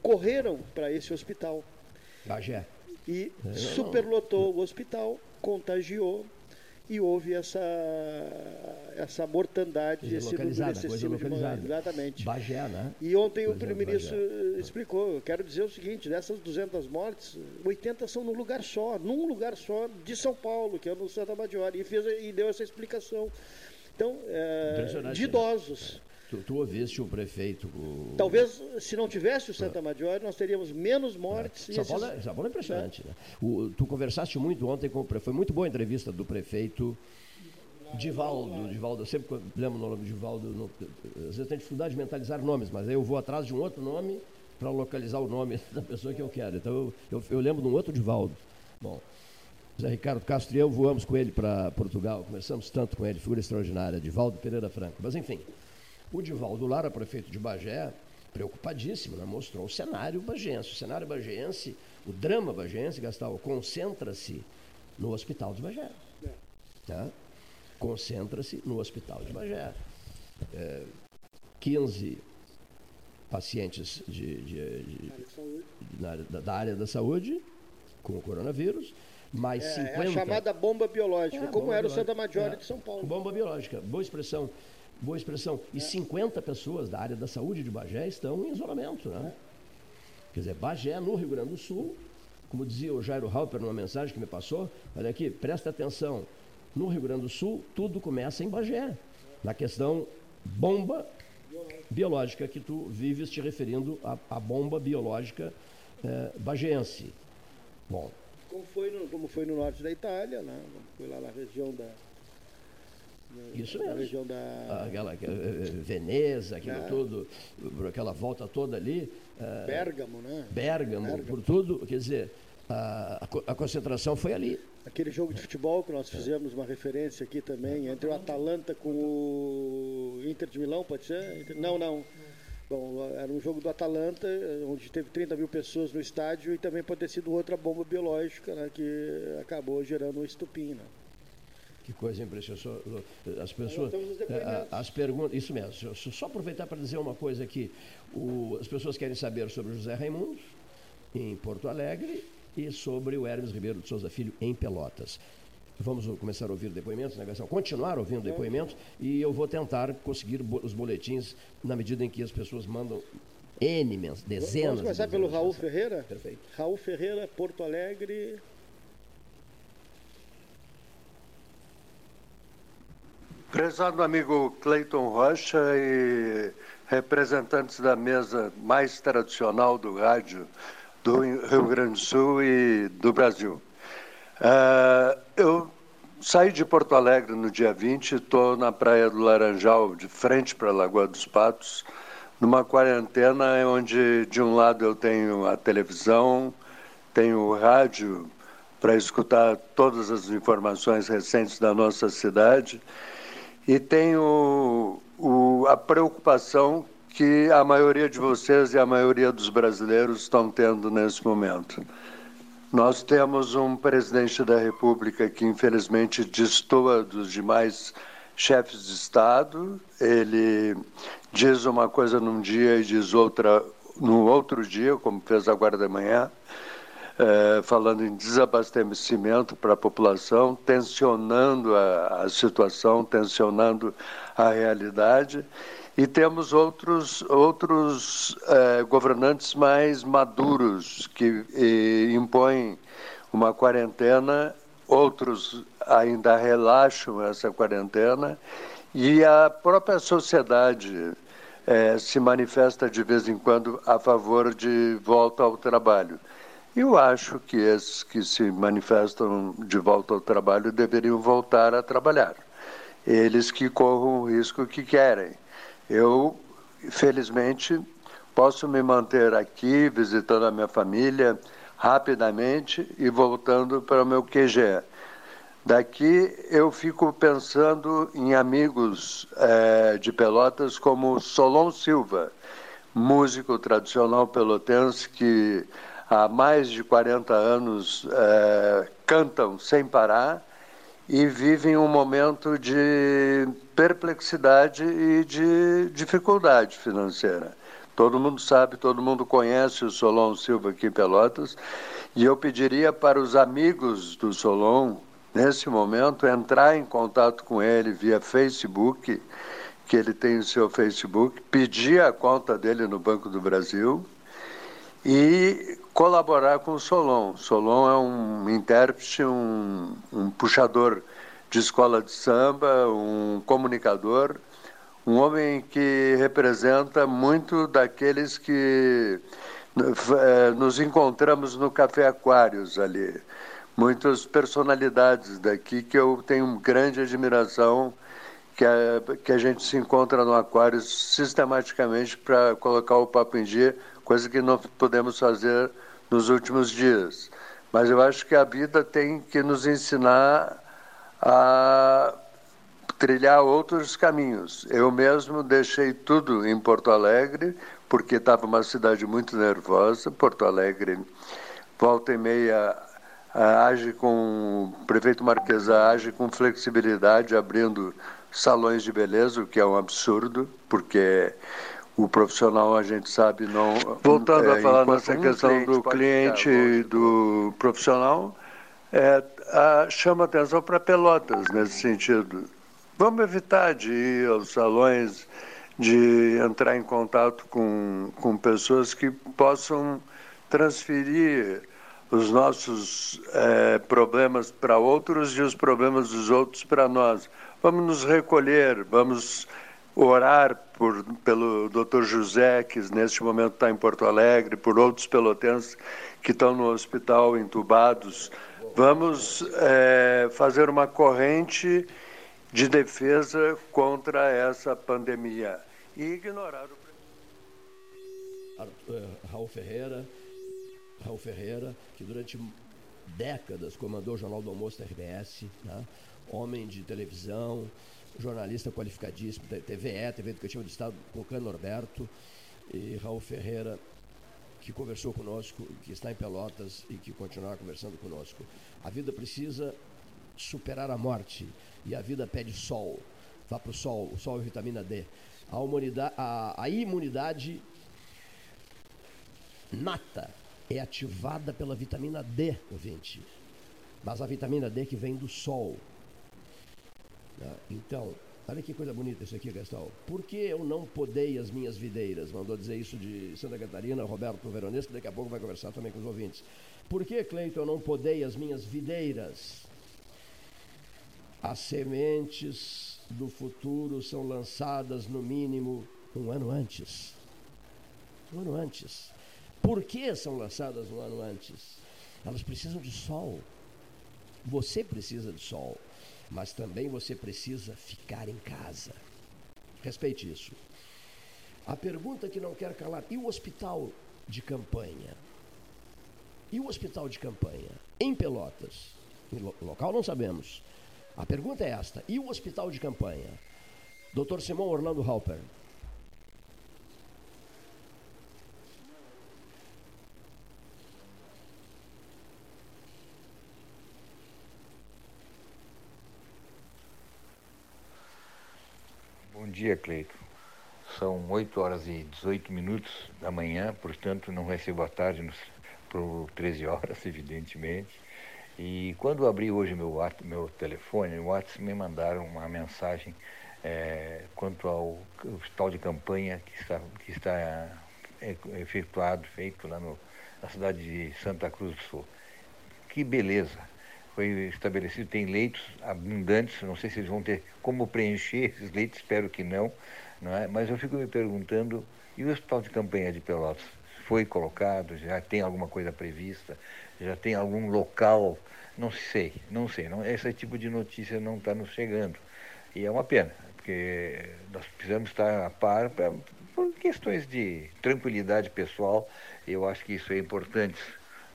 correram para esse hospital. Bagé. E superlotou o hospital, contagiou e houve essa, essa mortandade, esse coisa localizada. De, exatamente. Bagé, né? E ontem o primeiro-ministro explicou, eu quero dizer o seguinte, dessas 200 mortes, 80 são num lugar só, num lugar só de São Paulo, que é no Santa Maggiore, e, fez, e deu essa explicação. Então, é, de né? idosos. Né? Tu, tu ouviste o prefeito. O... Talvez, se não tivesse o Santa Maggiore, nós teríamos menos mortes. É. São, Paulo, é, São Paulo é impressionante. É. Né? O, tu conversaste muito ontem com o prefeito. Foi muito boa a entrevista do prefeito. Divaldo, Divaldo, eu sempre lembro o nome de Divaldo, no, às vezes tem dificuldade de mentalizar nomes, mas aí eu vou atrás de um outro nome para localizar o nome da pessoa que eu quero. Então eu, eu, eu lembro de um outro Divaldo. Bom, Zé Ricardo Castro e eu voamos com ele para Portugal, conversamos tanto com ele, figura extraordinária, Divaldo Pereira Franco. Mas enfim, o Divaldo Lara, prefeito de Bagé, preocupadíssimo, né? mostrou o cenário bagense. O cenário bagense, o drama bagense, Gastal, concentra-se no hospital de Bagé. É. Tá? Concentra-se no hospital de Bagé. É, 15 pacientes de, de, de, na, da área da saúde com o coronavírus, mais É, 50... é a chamada bomba biológica, É, como bomba era o biológica. Santa Maggiore É. de São Paulo. Bomba biológica, boa expressão. Boa expressão. E 50 pessoas da área da saúde de Bagé estão em isolamento, né? Quer dizer, Bagé, no Rio Grande do Sul, como dizia o Jairo Halper numa mensagem que me passou, olha aqui, presta atenção. No Rio Grande do Sul, tudo começa em Bagé. Na questão bomba biológica, que tu vives te referindo à, bomba biológica eh, bageense. Bom, Como foi, no, como foi no norte da Itália, né? Foi lá na região da. Isso na mesmo. região da aquela eh, eh, Veneza, aquilo É. tudo, por aquela volta toda ali, eh, Bérgamo, né? Bérgamo, Bérgamo. por tudo, quer dizer, a, a co- a concentração foi ali. Aquele jogo de futebol que nós fizemos uma referência aqui também, entre o Atalanta com o Inter de Milão, pode ser? Não, não. Bom, era um jogo do Atalanta, onde teve 30 mil pessoas no estádio e também pode ter sido outra bomba biológica, né, que acabou gerando um estupim. Né? Que coisa impressionante. As pessoas. eh, As perguntas. Isso mesmo. Só- aproveitar para dizer uma coisa aqui. O- as pessoas querem saber sobre José Raimundo, em Porto Alegre, e sobre o Hermes Ribeiro de Souza Filho, em Pelotas. Vamos começar a ouvir depoimentos, né, Gastão? Continuar ouvindo depoimentos e eu vou tentar conseguir os boletins na medida em que as pessoas mandam N, dezenas. Vamos começar pelo Raul. Ferreira? Perfeito. Raul Ferreira, Porto Alegre. Prezado amigo Cleiton Rocha e representantes da mesa mais tradicional do rádio do Rio Grande do Sul e do Brasil. Ah, eu saí de Porto Alegre no dia 20, estou na Praia do Laranjal, de frente para a Lagoa dos Patos, numa quarentena onde, de um lado, eu tenho a televisão, tenho o rádio para escutar todas as informações recentes da nossa cidade e tenho o, a preocupação que a maioria de vocês e a maioria dos brasileiros estão tendo nesse momento. Nós temos um presidente da República que, infelizmente, destoa dos demais chefes de Estado. Ele diz uma coisa num dia e diz outra no outro dia, como fez agora de manhã, eh, falando em desabastecimento para a população, tensionando a, a situação, tensionando a realidade. E temos outros, outros eh, governantes mais maduros que impõem uma quarentena, outros ainda relaxam essa quarentena e a própria sociedade eh, se manifesta de vez em quando a favor de volta ao trabalho. Eu acho que esses que se manifestam de volta ao trabalho deveriam voltar a trabalhar. Eles que corram o risco que querem. Eu, felizmente, posso me manter aqui, visitando a minha família rapidamente e voltando para o meu QG. Daqui eu fico pensando em amigos eh, de Pelotas como Solon Silva, músico tradicional pelotense que há mais de 40 anos eh, cantam sem parar e vivem um momento de perplexidade e de dificuldade financeira. Todo mundo sabe, todo mundo conhece o Solon Silva aqui em Pelotas, e eu pediria para os amigos do Solon, nesse momento, entrar em contato com ele via Facebook, que ele tem o seu Facebook, pedir a conta dele no Banco do Brasil e colaborar com o Solon. Solon é um intérprete, um, um puxador de escola de samba, um comunicador, um homem que representa muito daqueles que eh, nos encontramos no Café Aquários ali. Muitas personalidades daqui que eu tenho grande admiração, que a, que a gente se encontra no Aquários sistematicamente para colocar o papo em dia, coisa que não podemos fazer nos últimos dias. Mas eu acho que a vida tem que nos ensinar a trilhar outros caminhos. Eu mesmo deixei tudo em Porto Alegre, porque estava uma cidade muito nervosa. Porto Alegre, volta e meia, age com. O prefeito Marquesa age com flexibilidade, abrindo salões de beleza, o que é um absurdo, porque o profissional, a gente sabe, não. Voltando é, a falar nessa questão do cliente e do profissional, é, a, chama atenção para Pelotas nesse sentido. Vamos evitar de ir aos salões, de entrar em contato com, com pessoas que possam transferir os nossos é, problemas para outros e os problemas dos outros para nós. Vamos nos recolher, vamos orar por, pelo Dr. José, que neste momento está em Porto Alegre, por outros pelotenses que estão no hospital entubados. Vamos é, fazer uma corrente de defesa contra essa pandemia e ignorar o eh, Raul Ferreira, Raul Ferreira, que durante décadas comandou o Jornal do Almoço da RBS, né? homem de televisão, jornalista qualificadíssimo, TVE, TV Educativa do Estado, com Cano Norberto, e Raul Ferreira, que conversou conosco, que está em Pelotas e que continuará conversando conosco. A vida precisa superar a morte e a vida pede sol. Vá para o sol, o sol é vitamina D. A, humanidade, a, a imunidade nata é ativada pela vitamina D, ouvinte. Mas a vitamina D que vem do sol. Né? Então, olha que coisa bonita isso aqui, Gastão. Por que eu não podei as minhas videiras? Mandou dizer isso de Santa Catarina, Roberto Veronese, que daqui a pouco vai conversar também com os ouvintes. Por que, Cleiton, eu não podei as minhas videiras? As sementes do futuro são lançadas no mínimo um ano antes. Um ano antes. Por que são lançadas um ano antes? Elas precisam de sol. Você precisa de sol, mas também você precisa ficar em casa. Respeite isso. A pergunta que não quer calar: e o hospital de campanha? E o hospital de campanha em Pelotas? Em local não sabemos. A pergunta é esta: e o hospital de campanha? Dr. Simão Orlando Halper. Dia, Cleito. São 8 horas e 18 minutos da manhã, portanto não vai ser boa tarde por 13 horas, evidentemente. E quando abri hoje meu, meu telefone, o WhatsApp me mandaram uma mensagem é, quanto ao hospital de campanha que está, que está é, efetuado, feito lá no, na cidade de Santa Cruz do Sul. Que beleza! Foi estabelecido, tem leitos abundantes, não sei se eles vão ter como preencher esses leitos, espero que não, não é? mas eu fico me perguntando, e o hospital de campanha de Pelotas? Foi colocado, já tem alguma coisa prevista? já tem algum local, não sei, não sei. Não, esse tipo de notícia não está nos chegando. E é uma pena, porque nós precisamos estar a par pra, por questões de tranquilidade pessoal, eu acho que isso é importante.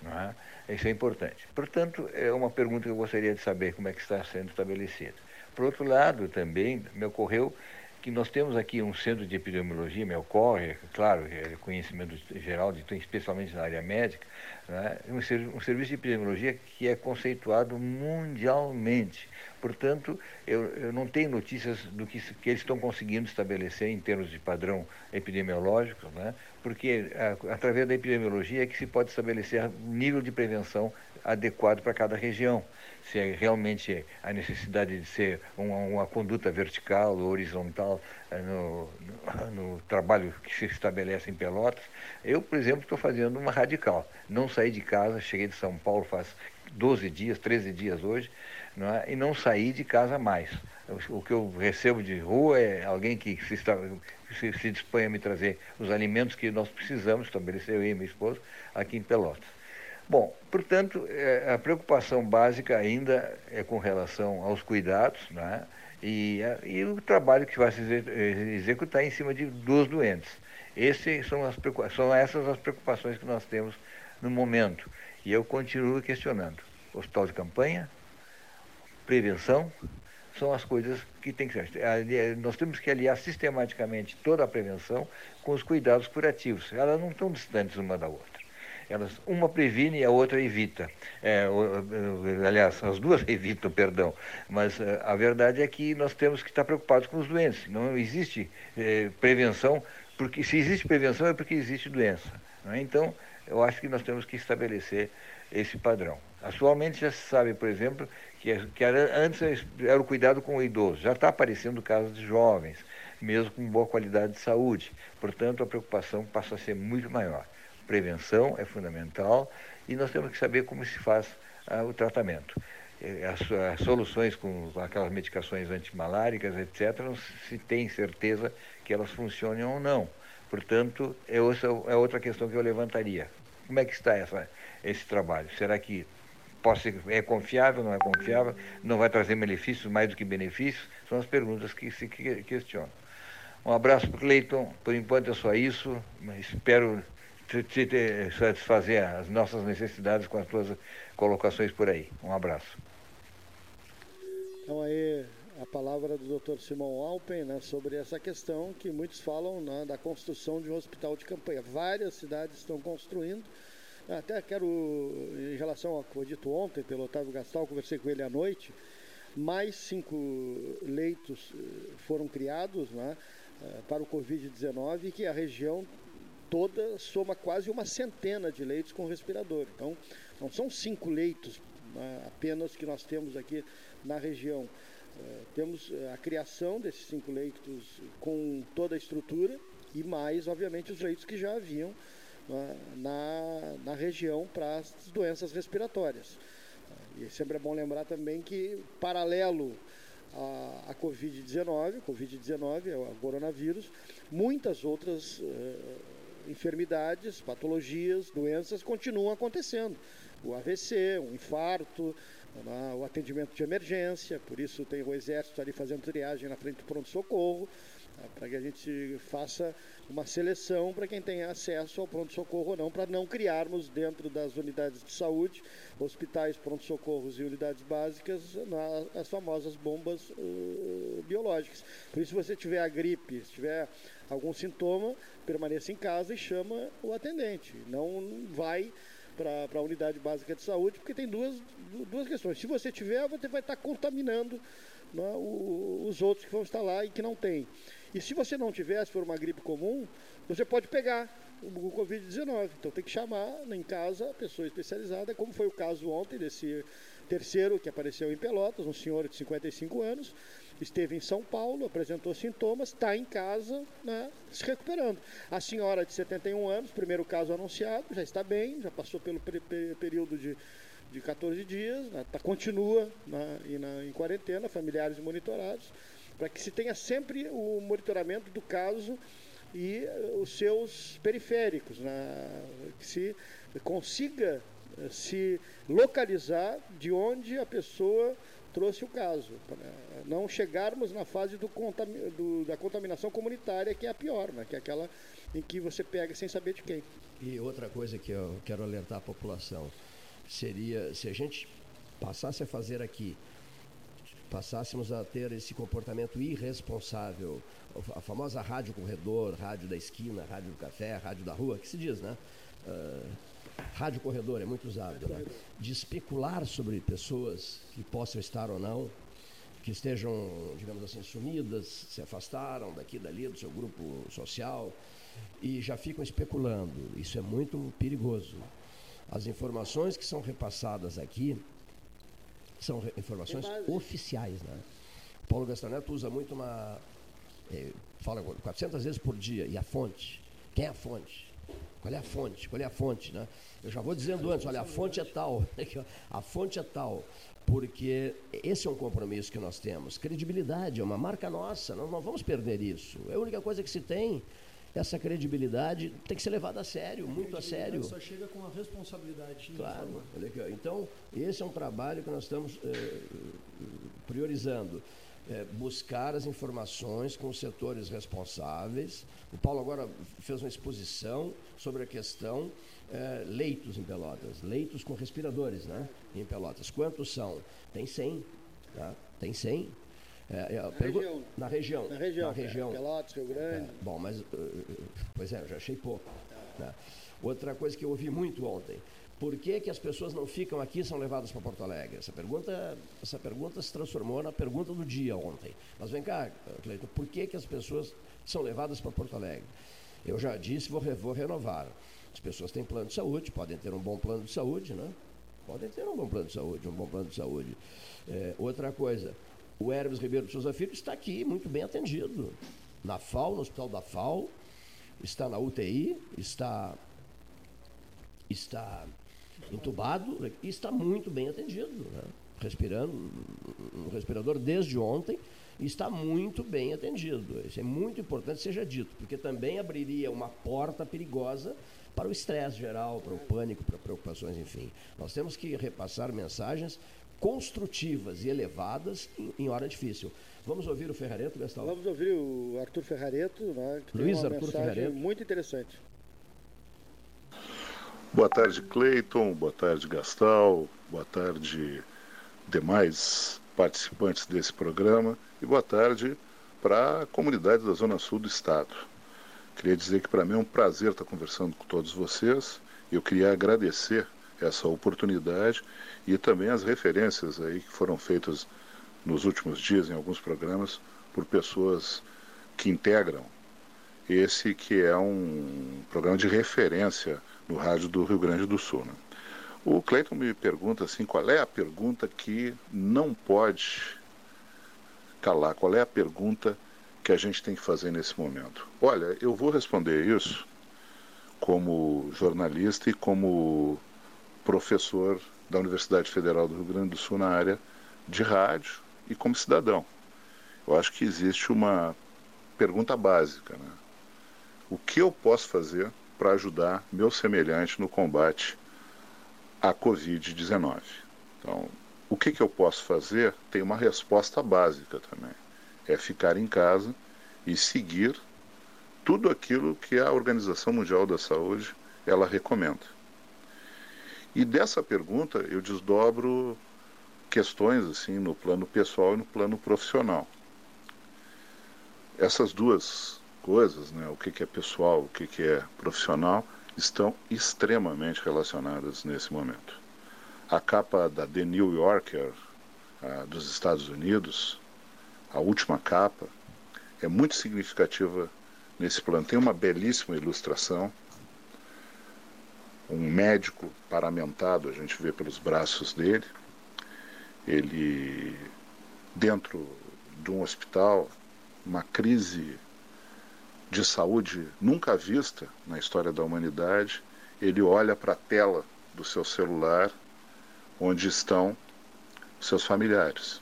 É? Isso é importante. Portanto, é uma pergunta que eu gostaria de saber como é que está sendo estabelecida. Por outro lado, também me ocorreu que nós temos aqui um centro de epidemiologia, me ocorre, claro, é conhecimento geral, de, especialmente na área médica, né? um, um, serviço de epidemiologia que é conceituado mundialmente. Portanto, eu, eu não tenho notícias do que, que, eles estão conseguindo estabelecer em termos de padrão epidemiológico, né? porque através da epidemiologia é que se pode estabelecer nível de prevenção adequado para cada região se é realmente a necessidade de ser uma, uma conduta vertical ou horizontal eh, no, no, no, trabalho que se estabelece em Pelotas. Eu, por exemplo, estou fazendo uma radical. Não saí de casa, cheguei de São Paulo faz 12 dias, 13 dias hoje, não é? e não saí de casa mais. O que eu recebo de rua é alguém que se, está, se, se dispõe a me trazer os alimentos que nós precisamos estabelecer, eu e minha esposa, aqui em Pelotas. Bom, portanto, é, a preocupação básica ainda é com relação aos cuidados né, e, e, o trabalho que vai se executar em cima de, dos doentes. Esses são, as, são essas as preocupações que nós temos no momento. E eu continuo questionando. Hospital de campanha, prevenção, são as coisas que tem que ser. Nós temos que aliar sistematicamente toda a prevenção com os cuidados curativos. Elas não estão distantes uma da outra. Elas, uma previne e a outra evita. É, aliás, as duas evitam, perdão. Mas a verdade é que nós temos que estar preocupados com os doentes. Não existe é, prevenção porque se existe prevenção é porque existe doença. É? Então, eu acho que nós temos que estabelecer esse padrão. Atualmente já se sabe, por exemplo, que, que era, antes era o cuidado com o idoso. Já está aparecendo casos de jovens, mesmo com boa qualidade de saúde. Portanto, a preocupação passa a ser muito maior. Prevenção é fundamental e nós temos que saber como se faz ah, o tratamento. Eh, as, as, soluções com aquelas medicações antimaláricas, etc., não se tem certeza que elas funcionam ou não. Portanto, é outra, é outra questão que eu levantaria. Como é que está essa, esse trabalho? Será que ser, é confiável, não é confiável? Não vai trazer benefícios mais do que benefícios? São as perguntas que se questionam. Um abraço para o Cleiton. Por enquanto é só isso. Espero te, te, te satisfazer as nossas necessidades com as tuas colocações por aí. Um abraço. Então aí a palavra do Dr. Simão Alpen né, sobre essa questão que muitos falam né, da construção de um hospital de campanha. Várias cidades estão construindo. Até quero, em relação ao que foi dito ontem pelo Otávio Gastal, conversei com ele à noite, mais cinco leitos eh, foram criados né, eh, para o Covid-19 e que a região toda soma quase uma centena de leitos com respirador. Então, não são cinco leitos né, apenas que nós temos aqui na região. Uh, temos eh, a criação desses cinco leitos com toda a estrutura e mais, obviamente, os leitos que já haviam uh, na, na região para as doenças respiratórias. Uh, e sempre é bom lembrar também que, paralelo à, à Covid-19, Covid-19 é o coronavírus, muitas outras enfermidades, patologias, doenças continuam acontecendo. O AVC, um infarto, né, o atendimento de emergência, por isso tem o exército ali fazendo triagem na frente do pronto-socorro, né, para que a gente faça uma seleção para quem tem acesso ao pronto-socorro ou não, para não criarmos dentro das unidades de saúde, hospitais, pronto-socorros e unidades básicas, as famosas bombas uh, biológicas. Por isso, se você tiver a gripe, se tiver algum sintoma, permaneça em casa e chama o atendente. Não vai para a unidade básica de saúde, porque tem duas, duas questões. Se você tiver, você vai estar contaminando né, os outros que vão estar lá e que não tem. E se você não tiver, se for uma gripe comum, você pode pegar o Covid-19. Então tem que chamar em casa a pessoa especializada, como foi o caso ontem desse terceiro que apareceu em Pelotas, um senhor de 55 anos, esteve em São Paulo, apresentou sintomas, está em casa, né, se recuperando. A senhora de 71 anos, primeiro caso anunciado, já está bem, já passou pelo período de, de 14 dias, né, tá, continua né, na, em quarentena, familiares monitorados, para que se tenha sempre o monitoramento do caso e uh, os seus periféricos, né, que se consiga uh, se localizar de onde a pessoa trouxe o caso, para não chegarmos na fase do, do, da contaminação comunitária, que é a pior, né? que é aquela em que você pega sem saber de quem. E outra coisa que eu quero alertar a população seria se a gente passasse a fazer aqui, passássemos a ter esse comportamento irresponsável, a famosa rádio corredor, rádio da esquina, rádio do café, rádio da rua, que se diz, né? Uh, rádio corredor é muito usado, né? de especular sobre pessoas que possam estar ou não, que estejam, digamos assim, sumidas, se afastaram daqui, dali, do seu grupo social e já ficam especulando. Isso é muito perigoso. As informações que são repassadas aqui são informações oficiais, né? Paulo Gastaneto usa muito uma. Eh, fala 400 vezes por dia. E a fonte? Quem é a fonte? Qual é a fonte? Qual é a fonte, né? Eu já vou dizendo antes, olha, a fonte é tal, a fonte é tal, porque esse é um compromisso que nós temos. Credibilidade é uma marca nossa, nós não vamos perder isso. É a única coisa que se tem, essa credibilidade tem que ser levada a sério, muito a sério. Só chega com a responsabilidade. Claro. Então, esse é um trabalho que nós estamos eh, priorizando é, buscar as informações com os setores responsáveis. O Paulo agora fez uma exposição sobre a questão é, leitos em Pelotas, leitos com respiradores, né? Em Pelotas. Quantos são? Tem 100, tá? Tem 100. É, é, na, região. na região. Na região. Na região. Pelotas, Rio Grande. É, bom, mas, uh, pois é, eu já achei pouco. Né? Outra coisa que eu ouvi muito ontem, por que, que as pessoas não ficam aqui e são levadas para Porto Alegre? Essa pergunta, essa pergunta se transformou na pergunta do dia ontem. Mas vem cá, Cleiton, por que, que as pessoas são levadas para Porto Alegre? Eu já disse, vou, vou renovar. As pessoas têm plano de saúde, podem ter um bom plano de saúde, né? Podem ter um bom plano de saúde, um bom plano de saúde. É, outra coisa, o Hermes Ribeiro de Souza Filho está aqui, muito bem atendido. Na FAO, no Hospital da FAO, está na UTI, está, está entubado e está muito bem atendido. Né? Respirando, um respirador desde ontem e está muito bem atendido. Isso é muito importante que seja dito, porque também abriria uma porta perigosa para o estresse geral, para o pânico, para preocupações, enfim. Nós temos que repassar mensagens construtivas e elevadas em, em hora difícil. Vamos ouvir o Ferrareto, Gastão? Vamos ouvir o Arthur Ferrareto, né, que Luiz tem uma Arthur Ferrareto. muito interessante. Boa tarde, Cleiton. Boa tarde, Gastal. Boa tarde, demais participantes desse programa. E boa tarde para a comunidade da Zona Sul do Estado. Queria dizer que para mim é um prazer estar conversando com todos vocês. Eu queria agradecer essa oportunidade e também as referências aí que foram feitas nos últimos dias em alguns programas por pessoas que integram esse que é um programa de referência no rádio do Rio Grande do Sul. Né? O Cleiton me pergunta assim, qual é a pergunta que não pode calar, qual é a pergunta que a gente tem que fazer nesse momento? Olha, eu vou responder isso como jornalista e como professor da Universidade Federal do Rio Grande do Sul na área de rádio e como cidadão. Eu acho que existe uma pergunta básica, né? O que eu posso fazer para ajudar meu semelhante no combate à Covid-19? Então, o que, que eu posso fazer tem uma resposta básica também. É ficar em casa e seguir tudo aquilo que a Organização Mundial da Saúde ela recomenda. E dessa pergunta eu desdobro questões assim no plano pessoal e no plano profissional. Essas duas coisas, né, o que, que é pessoal, o que, que é profissional, estão extremamente relacionadas nesse momento. A capa da The New Yorker ah, dos Estados Unidos, a última capa, é muito significativa nesse plano. Tem uma belíssima ilustração, um médico paramentado, a gente vê pelos braços dele, ele dentro de um hospital, uma crise de saúde nunca vista na história da humanidade, ele olha para a tela do seu celular, onde estão seus familiares.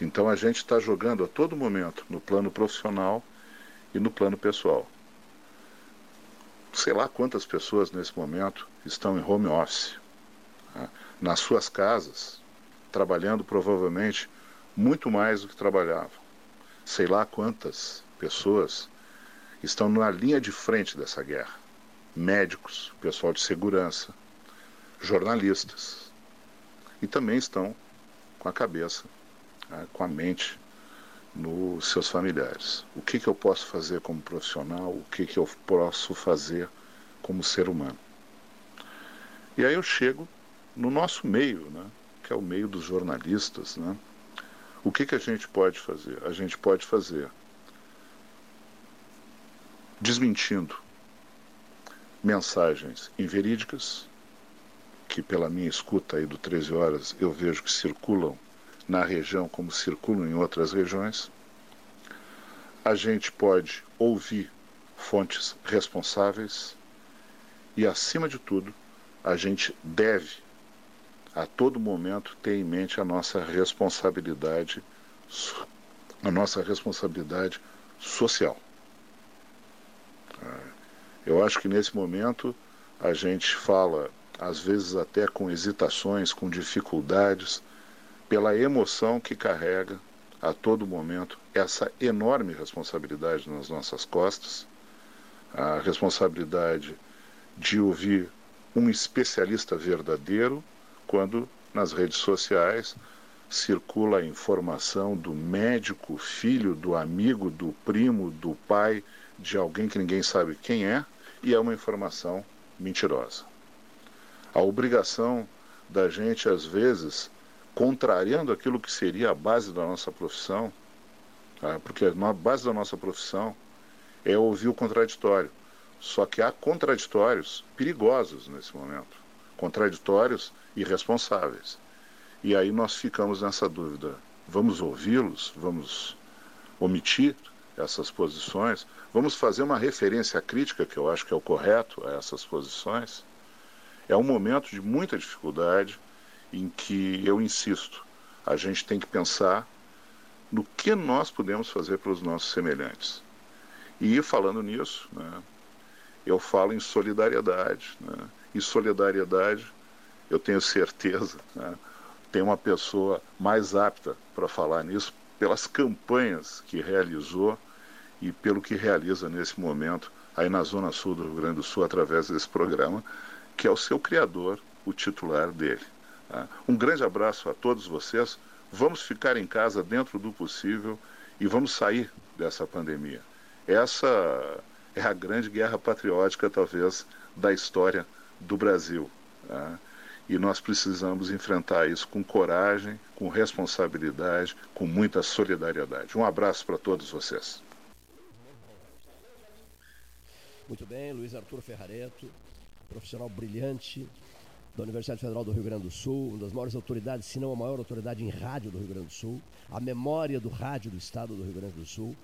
Então a gente está jogando a todo momento no plano profissional e no plano pessoal. Sei lá quantas pessoas nesse momento estão em home office, né? nas suas casas, trabalhando provavelmente muito mais do que trabalhavam. Sei lá quantas pessoas estão na linha de frente dessa guerra. Médicos, pessoal de segurança, jornalistas. E também estão com a cabeça, né, com a mente nos seus familiares. O que, que eu posso fazer como profissional? O que, que eu posso fazer como ser humano? E aí eu chego no nosso meio, né, que é o meio dos jornalistas. Né? O que, que a gente pode fazer? A gente pode fazer desmentindo mensagens inverídicas, que pela minha escuta aí do 13 horas eu vejo que circulam na região como circulam em outras regiões. A gente pode ouvir fontes responsáveis e, acima de tudo, a gente deve a todo momento ter em mente a nossa responsabilidade, a nossa responsabilidade social. Eu acho que nesse momento a gente fala, às vezes até com hesitações, com dificuldades, pela emoção que carrega a todo momento essa enorme responsabilidade nas nossas costas, a responsabilidade de ouvir um especialista verdadeiro quando nas redes sociais circula a informação do médico, filho, do amigo, do primo, do pai, de alguém que ninguém sabe quem é, e é uma informação mentirosa. A obrigação da gente, às vezes, contrariando aquilo que seria a base da nossa profissão, tá? porque a base da nossa profissão é ouvir o contraditório. Só que há contraditórios perigosos nesse momento, contraditórios irresponsáveis. E aí nós ficamos nessa dúvida: vamos ouvi-los? Vamos omitir essas posições? Vamos fazer uma referência crítica, que eu acho que é o correto, a essas posições? É um momento de muita dificuldade em que, eu insisto, a gente tem que pensar no que nós podemos fazer para os nossos semelhantes. E falando nisso, né, eu falo em solidariedade. Né, e solidariedade, eu tenho certeza, né, tem uma pessoa mais apta para falar nisso pelas campanhas que realizou e pelo que realiza nesse momento aí na Zona Sul do Rio Grande do Sul através desse programa, que é o seu criador, o titular dele. Tá? Um grande abraço a todos vocês. Vamos ficar em casa dentro do possível e vamos sair dessa pandemia. Essa é a grande guerra patriótica, talvez, da história do Brasil. Tá? E nós precisamos enfrentar isso com coragem, com responsabilidade, com muita solidariedade. Um abraço para todos vocês. Muito bem, Luiz Arthur Ferrareto, profissional brilhante da Universidade Federal do Rio Grande do Sul, uma das maiores autoridades, se não a maior autoridade em rádio do Rio Grande do Sul, a memória do rádio do estado do Rio Grande do Sul.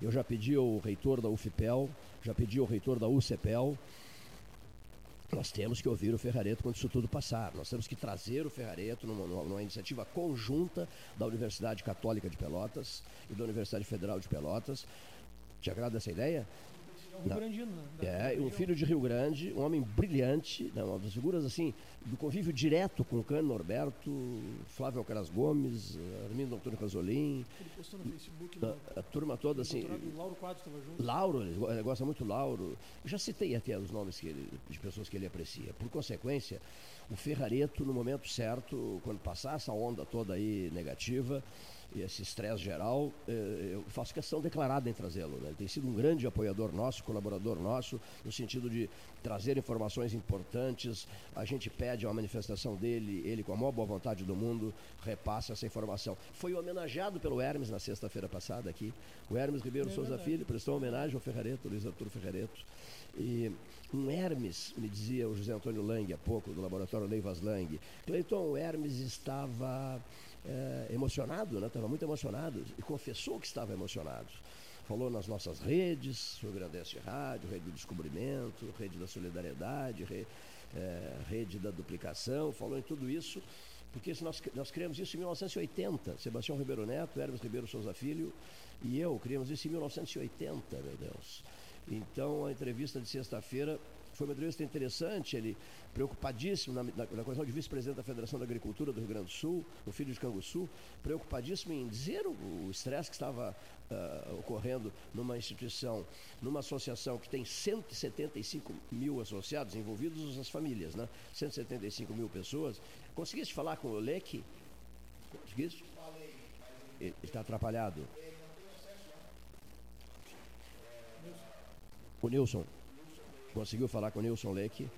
Eu já pedi ao reitor da UFPEL, já pedi ao reitor da UCPEL, nós temos que ouvir o Ferrareto quando isso tudo passar. Nós temos que trazer o Ferrareto numa, numa, iniciativa conjunta da Universidade Católica de Pelotas e da Universidade Federal de Pelotas. Te agrada essa ideia? Rio Grandino, né? É, um filho de Rio Grande, um homem brilhante, né, uma das figuras assim, do convívio direto com o Cano Norberto, Flávio Alcaraz Gomes, Armindo Antônio Casolim. Ele postou no Facebook. A, a turma toda assim. Lauro Quadros estava junto. Lauro, ele gosta muito do Lauro. Eu já citei até os nomes que ele, de pessoas que ele aprecia. Por consequência, o Ferrareto, no momento certo, quando passar essa onda toda aí negativa, esse estresse geral, eh, eu faço questão declarada em trazê-lo. Né? Ele tem sido um grande apoiador nosso, colaborador nosso, no sentido de trazer informações importantes. A gente pede uma manifestação dele, ele, com a maior boa vontade do mundo, repassa essa informação. Foi homenageado pelo Hermes na sexta-feira passada aqui. O Hermes Ribeiro é Souza Filho prestou homenagem ao Ferrareto, Luiz Arturo Ferrareto. E um Hermes, me dizia o José Antônio Lang há pouco, do laboratório Leivas Lang, Cleiton, o Hermes estava é, emocionado, né? estava muito emocionado e confessou que estava emocionado. Falou nas nossas redes, sobre a Rádio, Rede do Descobrimento, Rede da Solidariedade, re, é, Rede da Duplicação, falou em tudo isso, porque nós, nós criamos isso em 1980. Sebastião Ribeiro Neto, Hermes Ribeiro Souza Filho e eu criamos isso em 1980, meu Deus. Então a entrevista de sexta-feira foi uma entrevista interessante, ele preocupadíssimo na, na, na condição de vice-presidente da Federação da Agricultura do Rio Grande do Sul, no filho de Canguçu, preocupadíssimo em dizer o estresse que estava uh, ocorrendo numa instituição, numa associação que tem 175 mil associados, envolvidos as famílias, né? 175 mil pessoas. Conseguiste falar com o Leque? Conseguiste? Ele está atrapalhado. O Nilson. Conseguiu falar com o Nilson Leque,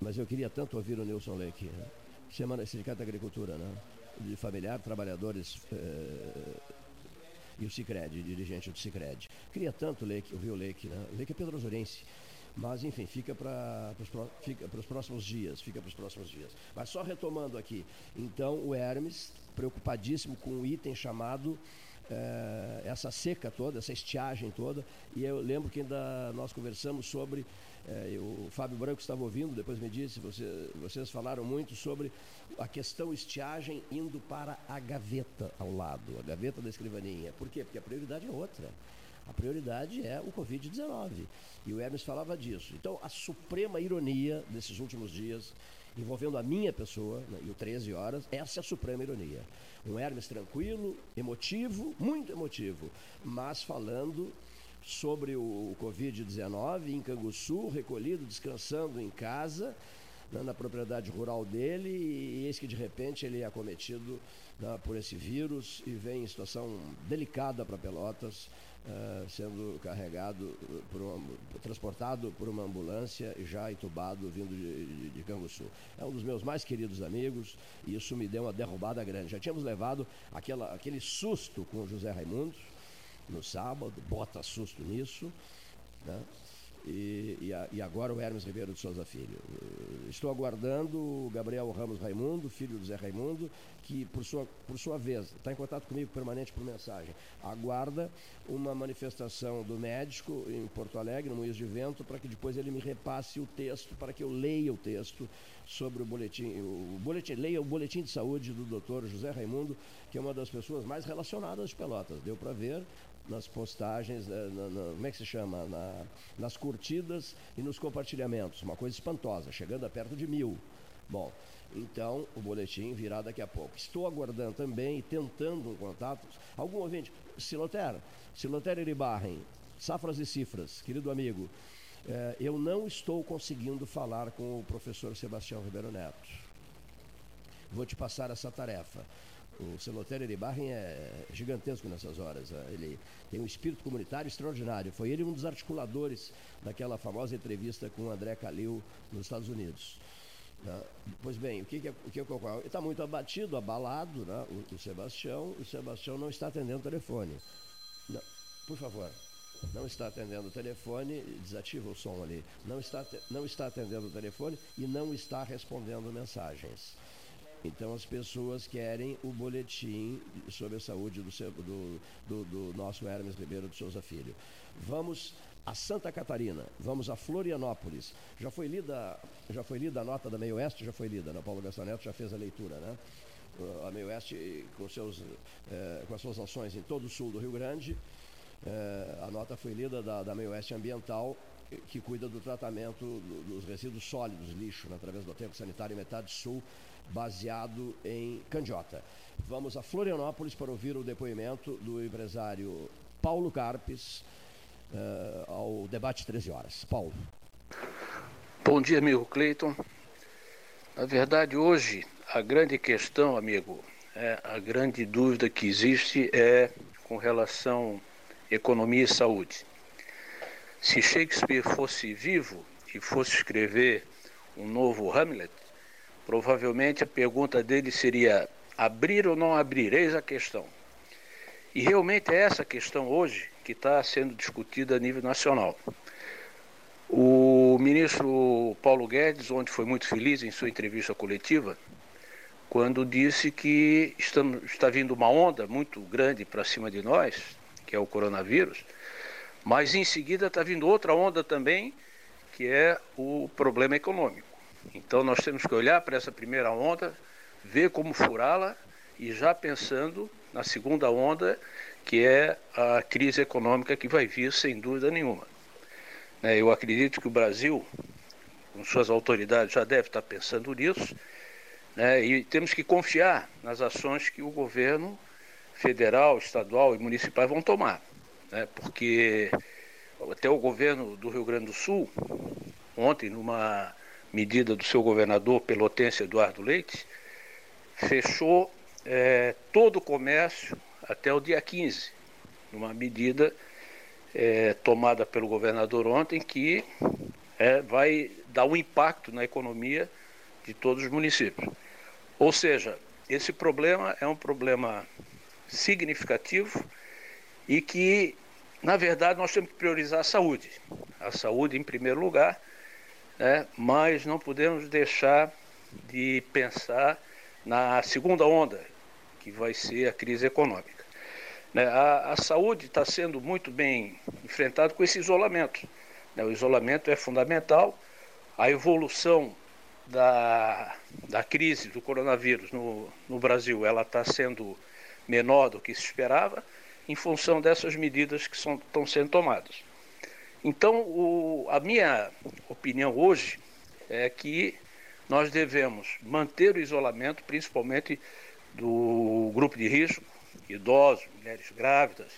mas eu queria tanto ouvir o Nilson Leque. Né? Semana Sindicato da Agricultura, né? De familiar, trabalhadores eh, e o Cicred, dirigente do Cicred. Queria tanto Leque, ouvir o Leque, né? O Leque é Pedro Azurense. Mas, enfim, fica para os próximos dias, fica para os próximos dias. Mas só retomando aqui, então o Hermes, preocupadíssimo com um item chamado é, essa seca toda, essa estiagem toda. E eu lembro que ainda nós conversamos sobre, é, o Fábio Branco estava ouvindo, depois me disse, você, vocês falaram muito sobre a questão estiagem indo para a gaveta ao lado, a gaveta da escrivaninha. Por quê? Porque a prioridade é outra. A prioridade é o Covid-19. E o Hermes falava disso. Então, a suprema ironia desses últimos dias, envolvendo a minha pessoa, né, e o 13 horas, essa é a suprema ironia. Um Hermes tranquilo, emotivo, muito emotivo, mas falando sobre o Covid-19 em Canguçu, recolhido, descansando em casa, né, na propriedade rural dele, e eis que de repente ele é acometido né, por esse vírus e vem em situação delicada para Pelotas, uh, sendo carregado, por uma, transportado por uma ambulância e já entubado vindo de, de, de Canguçu. É um dos meus mais queridos amigos e isso me deu uma derrubada grande. Já tínhamos levado aquela, aquele susto com o José Raimundo no sábado, bota susto nisso, né? e, e, a, e, agora o Hermes Ribeiro de Souza Filho. Estou aguardando o Gabriel Ramos Raimundo, filho do Zé Raimundo, que por sua, por sua vez está em contato comigo permanente por mensagem. Aguarda uma manifestação do médico em Porto Alegre, no Moinhos de Vento, para que depois ele me repasse o texto, para que eu leia o texto sobre o boletim, o boletim, leia o boletim de saúde do doutor José Raimundo, que é uma das pessoas mais relacionadas de Pelotas. Deu para ver nas postagens, eh, na, na, como é que se chama? Na, nas curtidas e nos compartilhamentos. Uma coisa espantosa, chegando a perto de mil. Bom, então o boletim virá daqui a pouco. Estou aguardando também e tentando um contato. Algum ouvinte, Siloter, Siloter Iribarren, Safras e Cifras, querido amigo, eh, eu não estou conseguindo falar com o professor Sebastião Ribeiro Neto. Vou te passar essa tarefa. O Celotério Iribarren é gigantesco nessas horas. Né? Ele tem um espírito comunitário extraordinário. Foi ele um dos articuladores daquela famosa entrevista com o André Calil nos Estados Unidos. Né? Pois bem, o que, que, o que ocorre? Ele está muito abatido, abalado, né? o, o Sebastião. O Sebastião não está atendendo o telefone. Não, por favor. Não está atendendo o telefone, desativa o som ali. Não está, não está atendendo o telefone e não está respondendo mensagens. Então as pessoas querem o boletim sobre a saúde do, do, do, do nosso Hermes Ribeiro de Souza Filho. Vamos a Santa Catarina, vamos a Florianópolis. Já foi lida, já foi lida a nota da Meio Oeste, já foi lida, né? Paulo Gastaneto já fez a leitura, né? A Meio Oeste com, seus, eh, com as suas ações em todo o sul do Rio Grande. Eh, a nota foi lida da, da Meio Oeste Ambiental que cuida do tratamento dos resíduos sólidos, lixo, né, através do tempo sanitário Metade Sul, baseado em Candiota. Vamos a Florianópolis para ouvir o depoimento do empresário Paulo Carpes uh, ao debate 13 horas. Paulo. Bom dia, amigo Cleiton. Na verdade, hoje, a grande questão, amigo, é, a grande dúvida que existe é com relação economia e saúde. Se Shakespeare fosse vivo e fosse escrever um novo Hamlet, provavelmente a pergunta dele seria: abrir ou não abrir? Eis a questão. E realmente é essa questão hoje que está sendo discutida a nível nacional. O ministro Paulo Guedes, onde foi muito feliz em sua entrevista coletiva, quando disse que estamos, está vindo uma onda muito grande para cima de nós, que é o coronavírus, mas em seguida está vindo outra onda também, que é o problema econômico. Então nós temos que olhar para essa primeira onda, ver como furá-la e já pensando na segunda onda, que é a crise econômica que vai vir sem dúvida nenhuma. Né, eu acredito que o Brasil, com suas autoridades, já deve estar pensando nisso, né, e temos que confiar nas ações que o governo federal, estadual e municipal vão tomar né, porque até o governo do Rio Grande do Sul, ontem, numa medida do seu governador pelotense Eduardo Leite, fechou é, todo o comércio até o dia 15, numa medida é, tomada pelo governador ontem que é, vai dar um impacto na economia de todos os municípios. Ou seja, esse problema é um problema significativo e que, na verdade, nós temos que priorizar a saúde. A saúde em primeiro lugar, né? mas não podemos deixar de pensar na segunda onda, que vai ser a crise econômica. Né? A, a saúde está sendo muito bem enfrentada com esse isolamento. Né? O isolamento é fundamental, a evolução da, da crise do coronavírus no, no Brasil ela está sendo menor do que se esperava em função dessas medidas que estão sendo tomadas. Então, o, a minha opinião hoje é que nós devemos manter o isolamento, principalmente do grupo de risco, idosos, mulheres grávidas,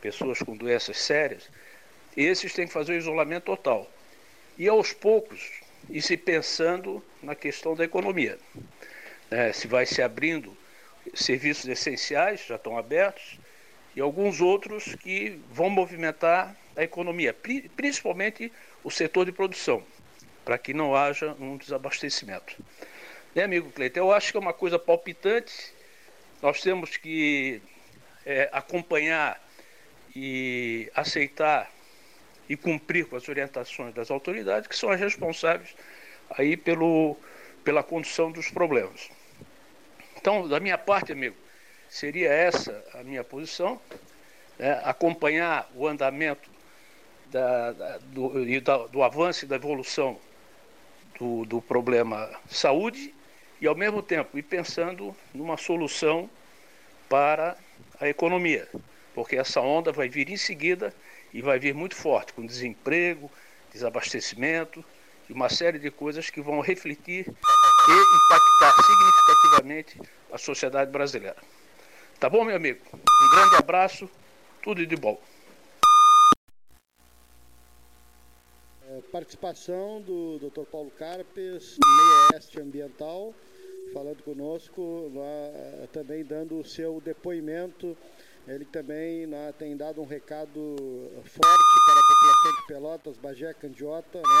pessoas com doenças sérias. Esses têm que fazer o isolamento total. E aos poucos, ir se pensando na questão da economia. É, se vai se abrindo serviços essenciais, já estão abertos, e alguns outros que vão movimentar a economia, principalmente o setor de produção, para que não haja um desabastecimento. Né, amigo Cleiton? Eu acho que é uma coisa palpitante, nós temos que é, acompanhar e aceitar e cumprir com as orientações das autoridades, que são as responsáveis aí pelo, pela condução dos problemas. Então, da minha parte, amigo, seria essa a minha posição, né? acompanhar o andamento da, do, da, do avanço e da evolução do, do problema saúde e, ao mesmo tempo, ir pensando numa solução para a economia, porque essa onda vai vir em seguida e vai vir muito forte, com desemprego, desabastecimento e uma série de coisas que vão refletir e impactar significativamente a sociedade brasileira. Tá bom, meu amigo? Um grande abraço, tudo de bom. Participação do Dr. Paulo Carpes, meio oeste ambiental, falando conosco, lá, também dando o seu depoimento. Ele também né, tem dado um recado forte para a população de Pelotas, Bagé, Candiota, né,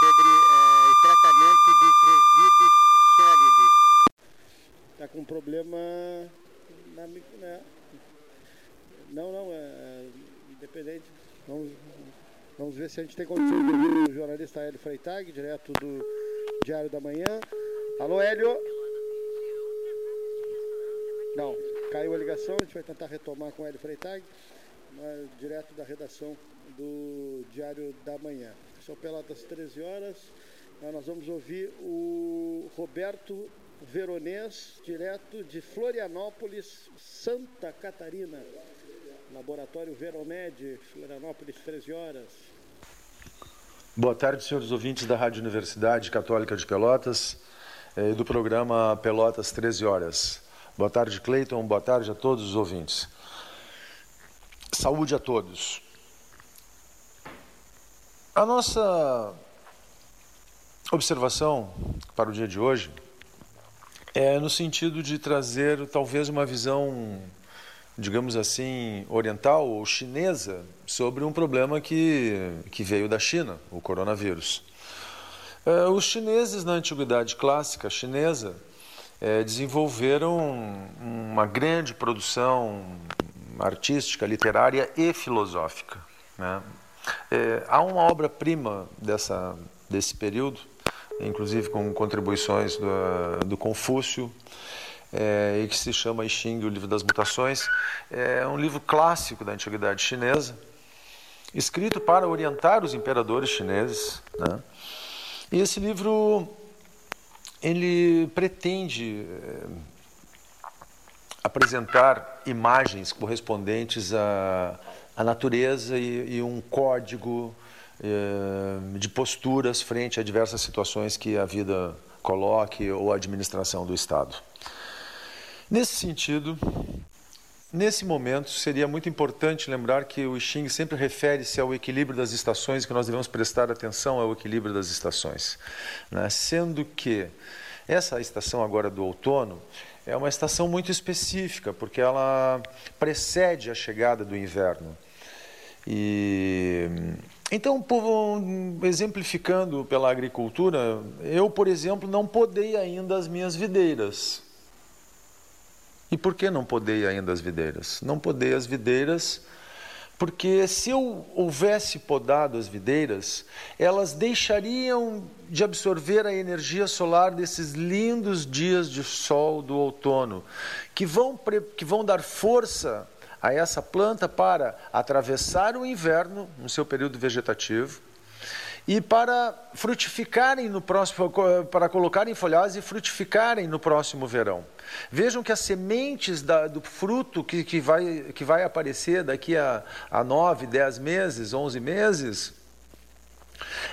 sobre é, o tratamento dos resíduos sólidos. Está com um problema na, na, não, não, é, independente. Vamos, vamos ver se a gente tem condições de ouvir o jornalista Hélio Freitag, direto do Diário da Manhã. Alô, Hélio? Não, caiu a ligação, a gente vai tentar retomar com o Hélio Freitag, direto da redação do Diário da Manhã. São pelas 13 horas, nós vamos ouvir o Roberto Veronês, direto de Florianópolis, Santa Catarina. Laboratório Veromed, Florianópolis, 13 horas. Boa tarde, senhores ouvintes da Rádio Universidade Católica de Pelotas eh, e do programa Pelotas 13 horas. Boa tarde, Cleiton. Boa tarde a todos os ouvintes. Saúde a todos. A nossa observação para o dia de hoje é no sentido de trazer talvez uma visão, digamos assim, oriental ou chinesa sobre um problema que, que veio da China, o coronavírus. É, os chineses, na antiguidade clássica chinesa, é, desenvolveram uma grande produção artística, literária e filosófica. Né? É, há uma obra-prima dessa desse período, inclusive com contribuições do, do Confúcio, é, e que se chama I Ching, o livro das mutações. É um livro clássico da antiguidade chinesa, escrito para orientar os imperadores chineses. Né? E esse livro ele pretende é, apresentar imagens correspondentes à, à natureza e, e um código é, de posturas frente a diversas situações que a vida coloque ou a administração do Estado. Nesse sentido, nesse momento, seria muito importante lembrar que o I Ching sempre refere-se ao equilíbrio das estações, que nós devemos prestar atenção ao equilíbrio das estações. Né? Sendo que essa estação agora do outono é uma estação muito específica, porque ela precede a chegada do inverno. E então, exemplificando pela agricultura, eu, por exemplo, não podei ainda as minhas videiras. E por que não podei ainda as videiras? Não podei as videiras porque se eu houvesse podado as videiras, elas deixariam de absorver a energia solar desses lindos dias de sol do outono, que vão, que vão dar força a essa planta para atravessar o inverno no seu período vegetativo e para frutificarem no próximo, para colocarem folhagem e frutificarem no próximo verão. Vejam que as sementes da, do fruto que, que, vai, que vai aparecer daqui a, a 9, 10 meses, 11 meses,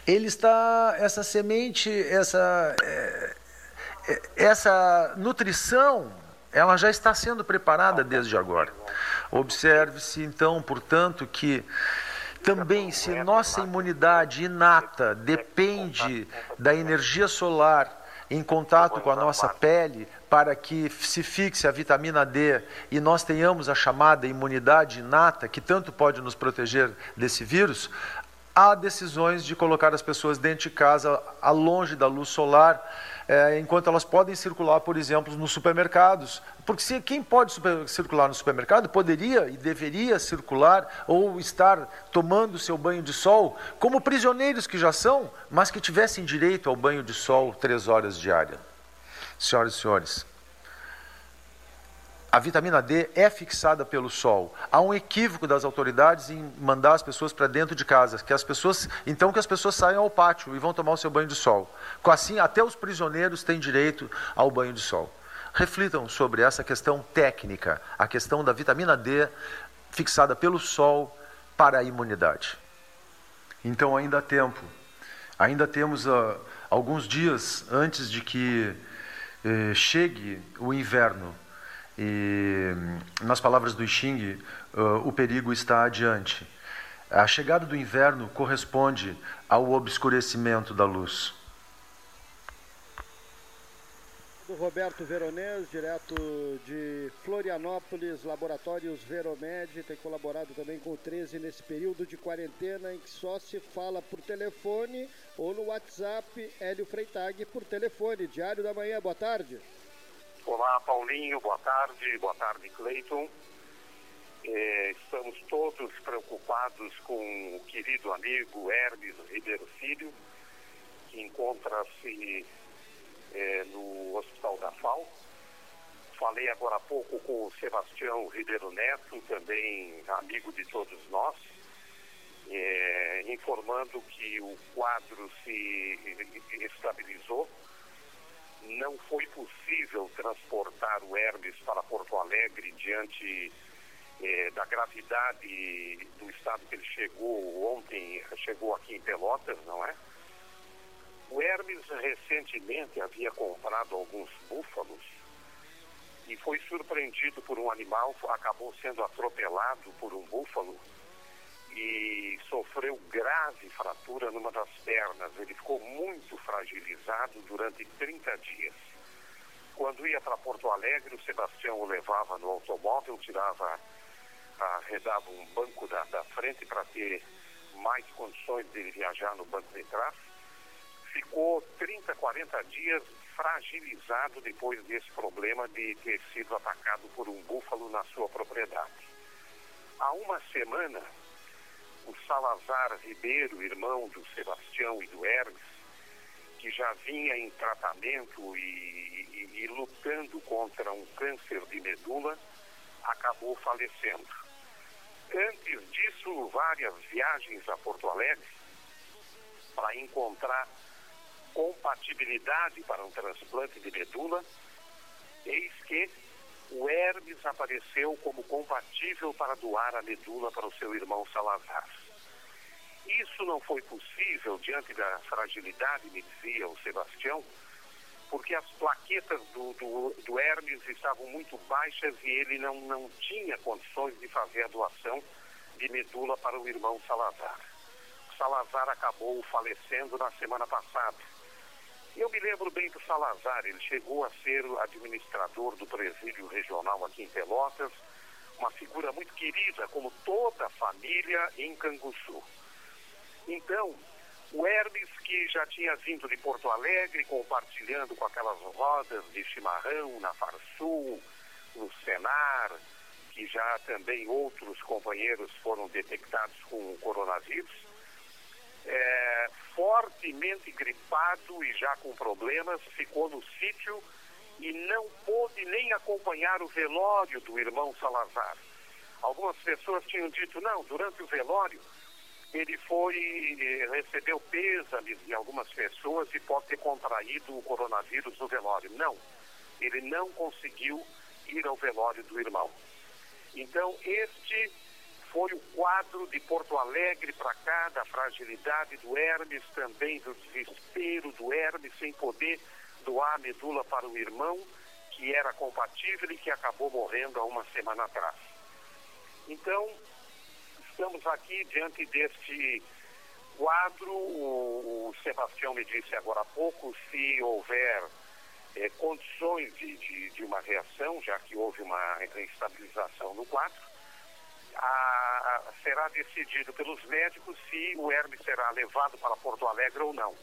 ele está, essa semente, essa, é, é, essa nutrição, ela já está sendo preparada desde agora. Observe-se então, portanto, que também se nossa imunidade inata depende da energia solar em contato com a nossa pele para que se fixe a vitamina D e nós tenhamos a chamada imunidade inata que tanto pode nos proteger desse vírus, há decisões de colocar as pessoas dentro de casa, a longe da luz solar, é, enquanto elas podem circular, por exemplo, nos supermercados. Porque se quem pode super, circular no supermercado poderia e deveria circular ou estar tomando seu banho de sol, como prisioneiros que já são, mas que tivessem direito ao banho de sol três horas diárias. Senhoras e senhores, a vitamina D é fixada pelo sol. Há um equívoco das autoridades em mandar as pessoas para dentro de casa, que as pessoas, então que as pessoas saiam ao pátio e vão tomar o seu banho de sol. Assim, até os prisioneiros têm direito ao banho de sol. Reflitam sobre essa questão técnica, a questão da vitamina D fixada pelo sol para a imunidade. Então ainda há tempo. Ainda temos uh, alguns dias antes de que uh, chegue o inverno e, nas palavras do Xing, uh, o perigo está adiante. A chegada do inverno corresponde ao obscurecimento da luz. Do Roberto Veronese, direto de Florianópolis, Laboratórios Veromed, tem colaborado também com o 13 nesse período de quarentena em que só se fala por telefone ou no WhatsApp. Hélio Freitag por telefone. Diário da Manhã, boa tarde. Olá, Paulinho, boa tarde, boa tarde, Cleiton. É, estamos todos preocupados com o querido amigo Hermes Ribeiro Filho, que encontra-se é, no Hospital da FAO. Falei agora há pouco com o Sebastião Ribeiro Neto, também amigo de todos nós, é, informando que o quadro se estabilizou não foi possível transportar o Hermes para Porto Alegre diante eh, da gravidade do estado que ele chegou ontem, chegou aqui em Pelotas, não é? O Hermes recentemente havia comprado alguns búfalos e foi surpreendido por um animal, acabou sendo atropelado por um búfalo e sofreu grave fratura numa das pernas. Ele ficou muito fragilizado durante 30 dias. Quando ia para Porto Alegre, o Sebastião o levava no automóvel, tirava, arredava um banco da, da frente para ter mais condições de viajar no banco de trás. Ficou 30, 40 dias fragilizado depois desse problema de ter sido atacado por um búfalo na sua propriedade. Há uma semana, o Salazar Ribeiro, irmão do Sebastião e do Hermes, que já vinha em tratamento e, e, e lutando contra um câncer de medula, acabou falecendo. Antes disso, várias viagens a Porto Alegre para encontrar compatibilidade para um transplante de medula, eis que o Hermes apareceu como compatível para doar a medula para o seu irmão Salazar. Isso não foi possível diante da fragilidade, me dizia o Sebastião, porque as plaquetas do, do, do Hermes estavam muito baixas e ele não, não tinha condições de fazer a doação de medula para o irmão Salazar. Salazar acabou falecendo na semana passada eu me lembro bem do Salazar, ele chegou a ser administrador do presídio regional aqui em Pelotas, uma figura muito querida, como toda a família em Canguçu. Então, o Hermes, que já tinha vindo de Porto Alegre, compartilhando com aquelas rodas de chimarrão na Farsul, no Senar, que já também outros companheiros foram detectados com o coronavírus, é, fortemente gripado e já com problemas, ficou no sítio e não pôde nem acompanhar o velório do irmão Salazar. Algumas pessoas tinham dito, não, durante o velório ele foi, eh, recebeu pêsames de algumas pessoas e pode ter contraído o coronavírus no velório. Não, ele não conseguiu ir ao velório do irmão. Então, este foi o quadro de Porto Alegre para cá, da fragilidade do Hermes, também do desespero do Hermes sem poder doar a medula para o irmão, que era compatível e que acabou morrendo há uma semana atrás. Então, estamos aqui diante deste quadro. O, Sebastião me disse agora há pouco, se houver eh, condições de, de, de uma reação, já que houve uma estabilização no quadro, a, será decidido pelos médicos se o Hermes será levado para Porto Alegre ou não.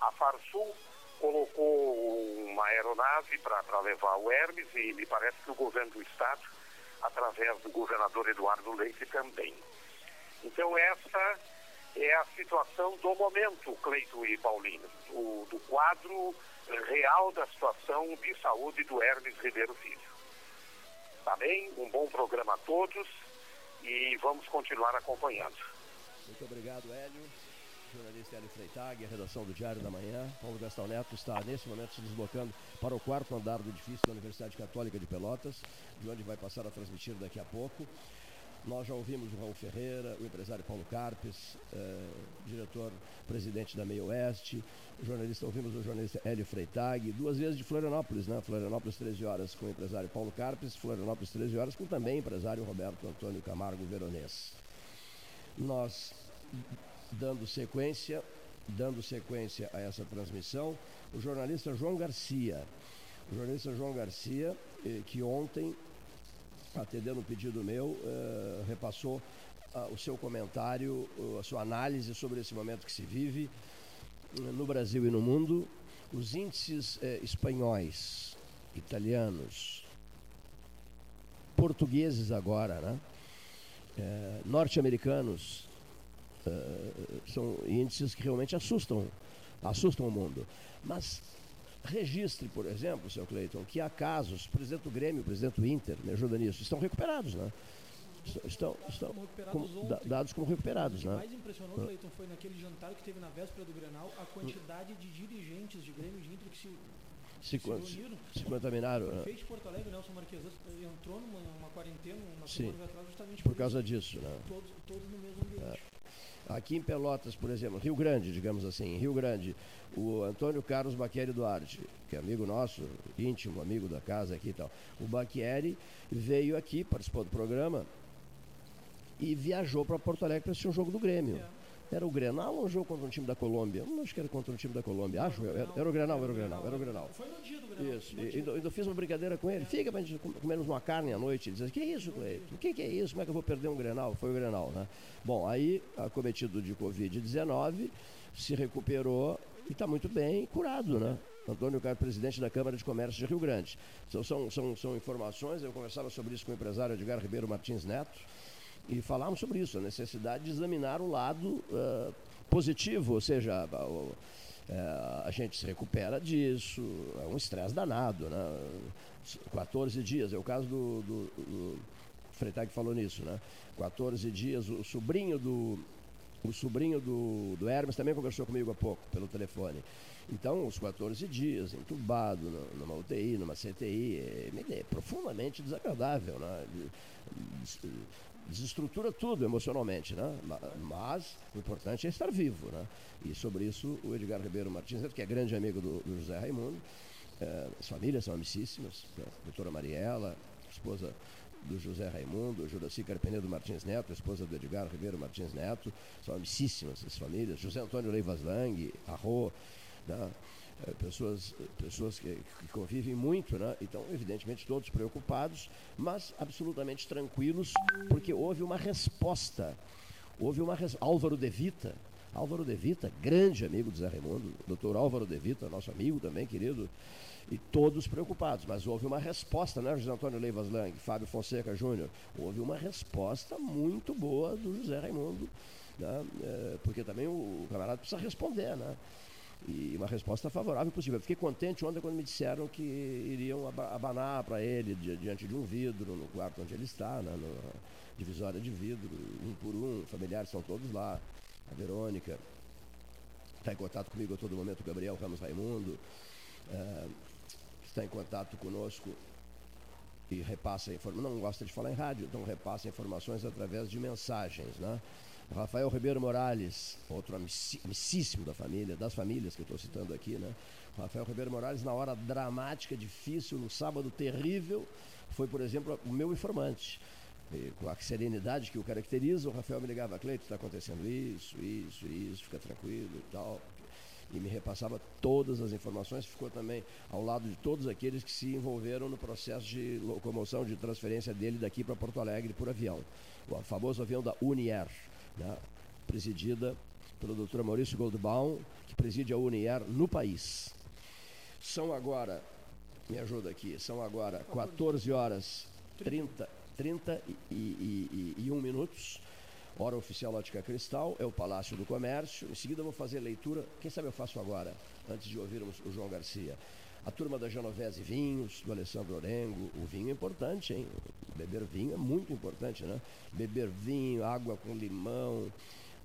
A Farsul colocou uma aeronave para levar o Hermes e me parece que o governo do estado, através do governador Eduardo Leite, também. Então essa é a situação do momento, Cleito e Paulino, o, do quadro real da situação de saúde do Hermes Ribeiro Filho. Tá bem? Um bom programa a todos e vamos continuar acompanhando. Muito obrigado, Hélio. Jornalista Hélio Freitag, a redação do Diário da Manhã. Paulo Gastão Neto está nesse momento se deslocando para o quarto andar do edifício da Universidade Católica de Pelotas, de onde vai passar a transmitir daqui a pouco. Nós já ouvimos o Raul Ferreira, o empresário Paulo Carpes, eh, diretor-presidente da Meio Oeste, o jornalista, ouvimos o jornalista Hélio Freitag, duas vezes de Florianópolis, né? Florianópolis 13 horas com o empresário Paulo Carpes, Florianópolis 13 horas com também o empresário Roberto Antônio Camargo Veronês. Nós, dando sequência, dando sequência a essa transmissão, o jornalista João Garcia. O jornalista João Garcia, eh, que ontem atendendo um pedido meu, uh, repassou uh, o seu comentário, uh, a sua análise sobre esse momento que se vive no Brasil e no mundo. Os índices eh, espanhóis, italianos, portugueses agora, né? norte-americanos, são índices que realmente assustam, assustam o mundo. Mas Registre, por exemplo, seu Cleiton, que há casos, o presidente do Grêmio, o presidente do Inter, me ajuda nisso, estão recuperados, né? Estão, estão recuperados com, dados como recuperados, né? O que mais impressionou, ah. Cleiton, foi naquele jantar que teve na véspera do Grenal, a quantidade de dirigentes de Grêmio e de Inter que se se, se, reuniram. Se contaminaram. O né? prefeito de Porto Alegre, Nelson Marques, entrou numa, numa quarentena uma semana atrás justamente por, por causa disso. Né? Todos, todos no mesmo ambiente. É. Aqui em Pelotas, por exemplo, Rio Grande, digamos assim, Rio Grande, o Antônio Carlos Baqueri Duarte, que é amigo nosso, íntimo, amigo da casa aqui e tal. O Baqueri veio aqui, participou do programa e viajou para Porto Alegre para assistir um jogo do Grêmio. É. Era o Grenal ou um jogo contra um time da Colômbia? Não acho que era contra um time da Colômbia. Acho, era, era o Grenal, era o Grenal, era o Grenal. Foi no dia do Grenal. Isso. E, ainda, ainda fiz uma brincadeira com ele. Fica pra gente comermos uma carne à noite. Ele diz, que isso, Cleito? O que, que é isso? Como é que eu vou perder um Grenal? Foi o Grenal, né? Bom, aí, acometido de Covid-19, se recuperou e está muito bem curado, né? Antônio Carlos, presidente da Câmara de Comércio de Rio Grande. São, são, são, são informações, eu conversava sobre isso com o empresário Edgar Ribeiro Martins Neto, e falávamos sobre isso, a necessidade de examinar o lado uh, positivo, ou seja, a, é, a gente se recupera disso, é um estresse danado, né? 14 dias, é o caso do, do, do Freitag falou nisso, né? 14 dias, o sobrinho do, o sobrinho do, do Hermes também conversou comigo há pouco, pelo telefone. Então, os 14 dias, entubado, numa UTI, numa CTI, é, é profundamente desagradável. Né? Desestrutura tudo emocionalmente, né? Mas o importante é estar vivo, né? E sobre isso o Edgar Ribeiro Martins, que é grande amigo do, do José Raimundo, é, as famílias são amicíssimas, né? a doutora Mariela, esposa do José Raimundo, Juraci Carpenedo Martins Neto, esposa do Edgar Ribeiro Martins Neto, são amicíssimas as famílias, José Antônio Leivas Lang, Arro, né? É, pessoas, pessoas que, que, convivem muito, né? Então, evidentemente, todos preocupados, mas absolutamente tranquilos, porque houve uma resposta. Houve uma res... Álvaro De Vita, Álvaro De Vita, grande amigo do Zé Raimundo, doutor Álvaro De Vita, nosso amigo também, querido, e todos preocupados, mas houve uma resposta, né, José Antônio Leivas Lang, Fábio Fonseca Júnior, houve uma resposta muito boa do José Raimundo, né, é, porque também o camarada precisa responder, né? E uma resposta favorável possível. Eu fiquei contente ontem quando me disseram que iriam abanar para ele diante de um vidro no quarto onde ele está, né, na divisória de vidro, um por um, familiares estão todos lá. A Verônica está em contato comigo a todo momento, Gabriel Ramos Raimundo, é, está em contato conosco e repassa informações, não gosta de falar em rádio, então repassa informações através de mensagens, né? Rafael Ribeiro Morales, outro amicíssimo da família, das famílias que eu estou citando aqui, né? Rafael Ribeiro Morales, na hora dramática, difícil, no sábado terrível, foi, por exemplo, o meu informante. E, com a serenidade que o caracteriza, o Rafael me ligava, Cleito, está acontecendo isso, isso, isso, fica tranquilo e tal. e me repassava todas as informações, ficou também ao lado de todos aqueles que se envolveram no processo de locomoção, de transferência dele daqui para Porto Alegre por avião. O famoso avião da Unier, né, presidida pelo Dr. Maurício Goldbaum, que preside a Unier no país. São agora, me ajuda aqui, são agora 14 horas 30, 30 e, e, e, e 1 minutos. Hora oficial Ótica Cristal, é o Palácio do Comércio. Em seguida, eu vou fazer leitura. Quem sabe eu faço agora, antes de ouvirmos o João Garcia. A turma da Genovese Vinhos, do Alessandro Orengo. O vinho é importante, hein? Beber vinho é muito importante, né? Beber vinho, água com limão,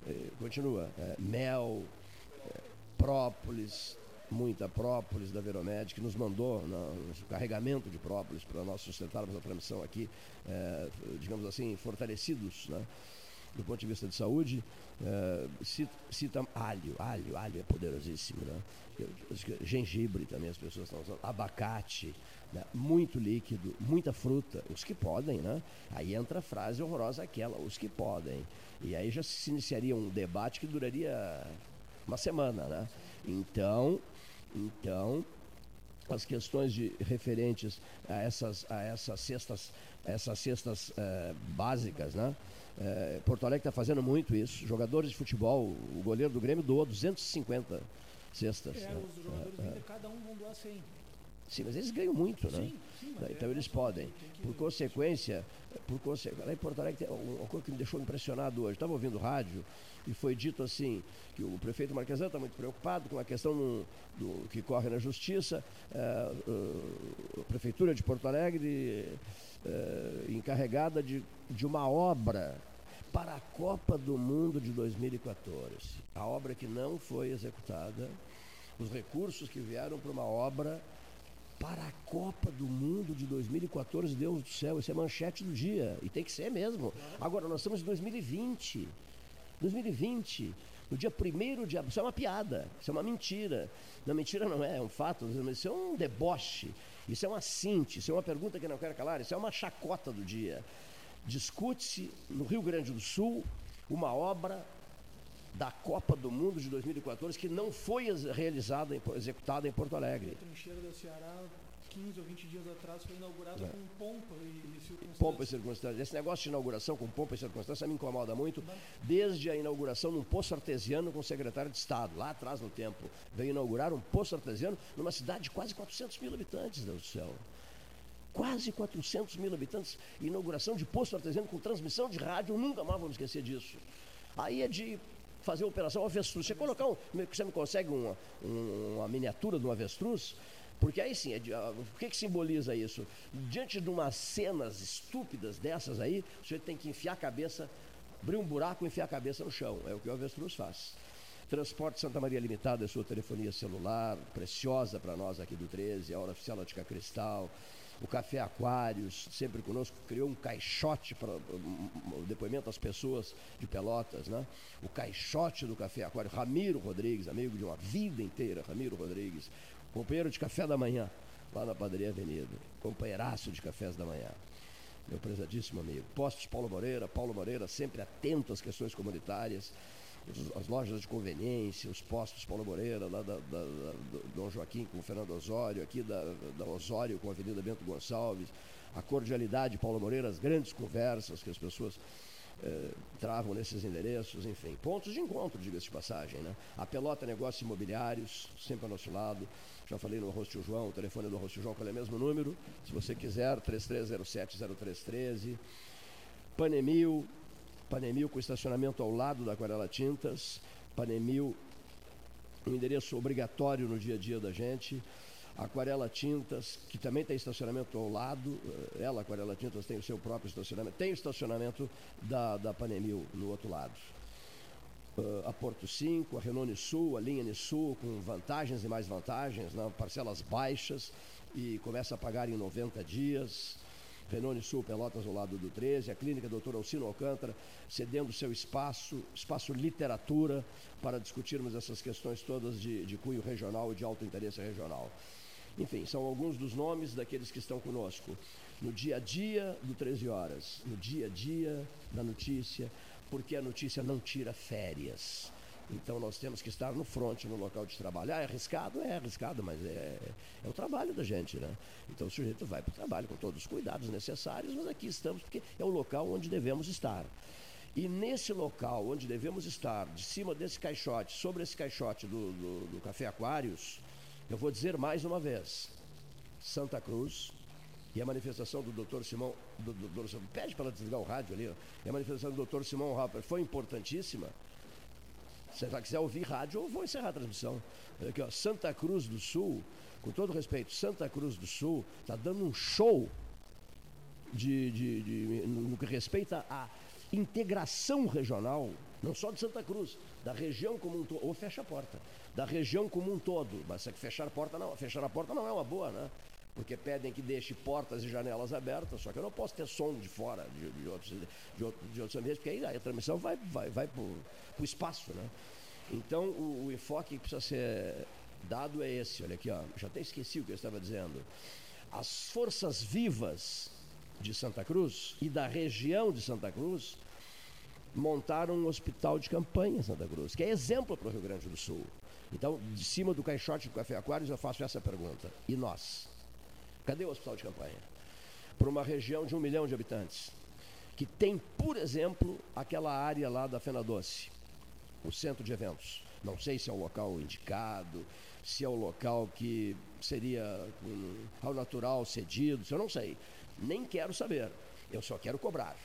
eh, continua, eh, mel, eh, própolis, muita própolis da Veromed, que nos mandou no carregamento de própolis para nós sustentarmos a transmissão aqui, é, digamos assim, fortalecidos, né? Do ponto de vista de saúde, é, cita, cita, alho, alho, alho é poderosíssimo, né? Gengibre também as pessoas estão usando, abacate, né? muito líquido, muita fruta, os que podem, né? Aí entra a frase horrorosa aquela, os que podem. E aí já se iniciaria um debate que duraria uma semana, né? Então, então, as questões de, referentes a essas, a essas cestas, essas cestas eh, básicas, né? Eh, Porto Alegre está fazendo muito isso. Jogadores de futebol, o goleiro do Grêmio doou 250 cestas. É, né? os jogadores ainda, cada um vão doar 100. Sim, mas eles ganham muito, né? Sim, sim, então é- eles podem. que- Por consequência, por consequência, lá em Porto Alegre tem uma coisa que me deixou impressionado hoje. Estava ouvindo rádio e foi dito assim que o prefeito Marquesan está muito preocupado com a questão no- do, que corre na justiça. É, a prefeitura de Porto Alegre é, encarregada de, de uma obra Copa do Mundo de 2014. A obra que não foi executada, os recursos que vieram para uma obra para a Copa do Mundo de 2014, Deus do céu, isso é manchete do dia. E tem que ser mesmo. Agora, nós estamos em 2020. 2020, no dia 1 de abril. Isso é uma piada, isso é uma mentira. Não, mentira não é, é um fato, mas isso é um deboche. Isso é uma cinte, isso é uma pergunta que não quero calar, isso é uma chacota do dia. Discute-se no Rio Grande do Sul uma obra da Copa do Mundo de 2014 que não foi realizada, executada em Porto Alegre. A trincheira do Ceará, 15 ou 20 dias atrás, foi inaugurada É. com pompa e, circunstâncias. Pompa e circunstância. Esse negócio de inauguração com pompa e circunstância me incomoda muito, desde a inauguração num poço artesiano com o secretário de Estado, lá atrás no tempo. Veio inaugurar um poço artesiano numa cidade de quase 400 mil habitantes, Deus do céu. Quase 400 mil habitantes. Inauguração de poço artesiano com transmissão de rádio, nunca mais vamos esquecer disso. Aí é de fazer a operação avestruz. Você colocar um. Você me consegue uma, um- uma miniatura de um avestruz? Porque aí sim, é de- ah, o que, que simboliza isso? Diante de umas cenas estúpidas dessas aí, o tem que enfiar a cabeça, abrir um buraco e enfiar a cabeça no chão. É o que o avestruz faz. Transporte Santa Maria Limitada sua telefonia celular, preciosa para nós aqui do 13, a hora oficial Ótica Cristal. O Café Aquários, sempre conosco, criou um caixote para um, depoimento às pessoas de Pelotas, né? O caixote do Café Aquário, Ramiro Rodrigues, amigo de uma vida inteira, Ramiro Rodrigues, companheiro de café da manhã, lá na Padaria Avenida, companheiraço de cafés da manhã meu prezadíssimo amigo. Postos Paulo Moreira, Paulo Moreira sempre atento às questões comunitárias, as lojas de conveniência, os postos Paulo Moreira, lá da, da- da- do Dom Joaquim com o Fernando Osório, aqui da, da Osório com a Avenida Bento Gonçalves, a cordialidade Paulo Moreira, as grandes conversas que as pessoas eh, travam nesses endereços, enfim, pontos de encontro, diga-se de passagem, né? A Pelota Negócios Imobiliários, sempre ao nosso lado, já falei no Arroz João, o telefone do Arroz João, qual é o mesmo número, se você quiser, 3307-0313, Panemil, Panemil com estacionamento ao lado da Aquarela Tintas, Panemil, um endereço obrigatório no dia a dia da gente, Aquarela Tintas, que também tem estacionamento ao lado, eh, ela, Aquarela Tintas, tem o seu próprio estacionamento, tem o estacionamento da, da Panemil no outro lado. Uh, a Porto 5, a Renault Sul, a linha Nissul, com vantagens e mais vantagens, né? parcelas baixas e começa a pagar em 90 dias. Renault Sul, Pelotas ao lado do 13, a clínica Dr. Alcino Alcântara cedendo seu espaço, espaço literatura, para discutirmos essas questões todas de, de cunho regional e de alto interesse regional. Enfim, são alguns dos nomes daqueles que estão conosco. No dia a dia do 13 horas, no dia a dia da notícia, porque a notícia não tira férias. Então nós temos que estar no front, no local de trabalho. Ah, é arriscado? É arriscado, mas é, é o trabalho da gente, né? Então o sujeito vai para o trabalho com todos os cuidados necessários, mas aqui estamos porque é o local onde devemos estar. E nesse local onde devemos estar, de cima desse caixote, sobre esse caixote do, do, do Café Aquários, eu vou dizer mais uma vez: Santa Cruz, e a manifestação do Dr. Simão, do, do, do, pede para desligar o rádio ali, ó, e a manifestação do Dr. Simão Hopper foi importantíssima. Se você quiser ouvir rádio, eu vou encerrar a transmissão. Aqui, ó, Santa Cruz do Sul, com todo respeito, Santa Cruz do Sul está dando um show de, de, de, no que respeita à integração regional, não só de Santa Cruz, da região como um todo, ou fecha a porta, da região como um todo. Mas é que fechar a porta não, fechar a porta não é uma boa, né? Porque pedem que deixe portas e janelas abertas, só que eu não posso ter som de fora de, de, outros, de, de outros ambientes, porque aí a transmissão vai, vai, vai para o espaço. Né? Então o, o, enfoque que precisa ser dado é esse, olha aqui, ó, já até esqueci o que eu estava dizendo. As forças vivas de Santa Cruz e da região de Santa Cruz montaram um hospital de campanha em Santa Cruz, que é exemplo para o Rio Grande do Sul. Então, de cima do caixote do Café Aquários, eu faço essa pergunta. E nós? Cadê o hospital de campanha? Para uma região de um milhão de habitantes, que tem, por exemplo, aquela área lá da Fena Doce, o centro de eventos. Não sei se é o local indicado, se é o local que seria um, ao natural cedido, eu não sei. Nem quero saber. Eu só quero cobrar.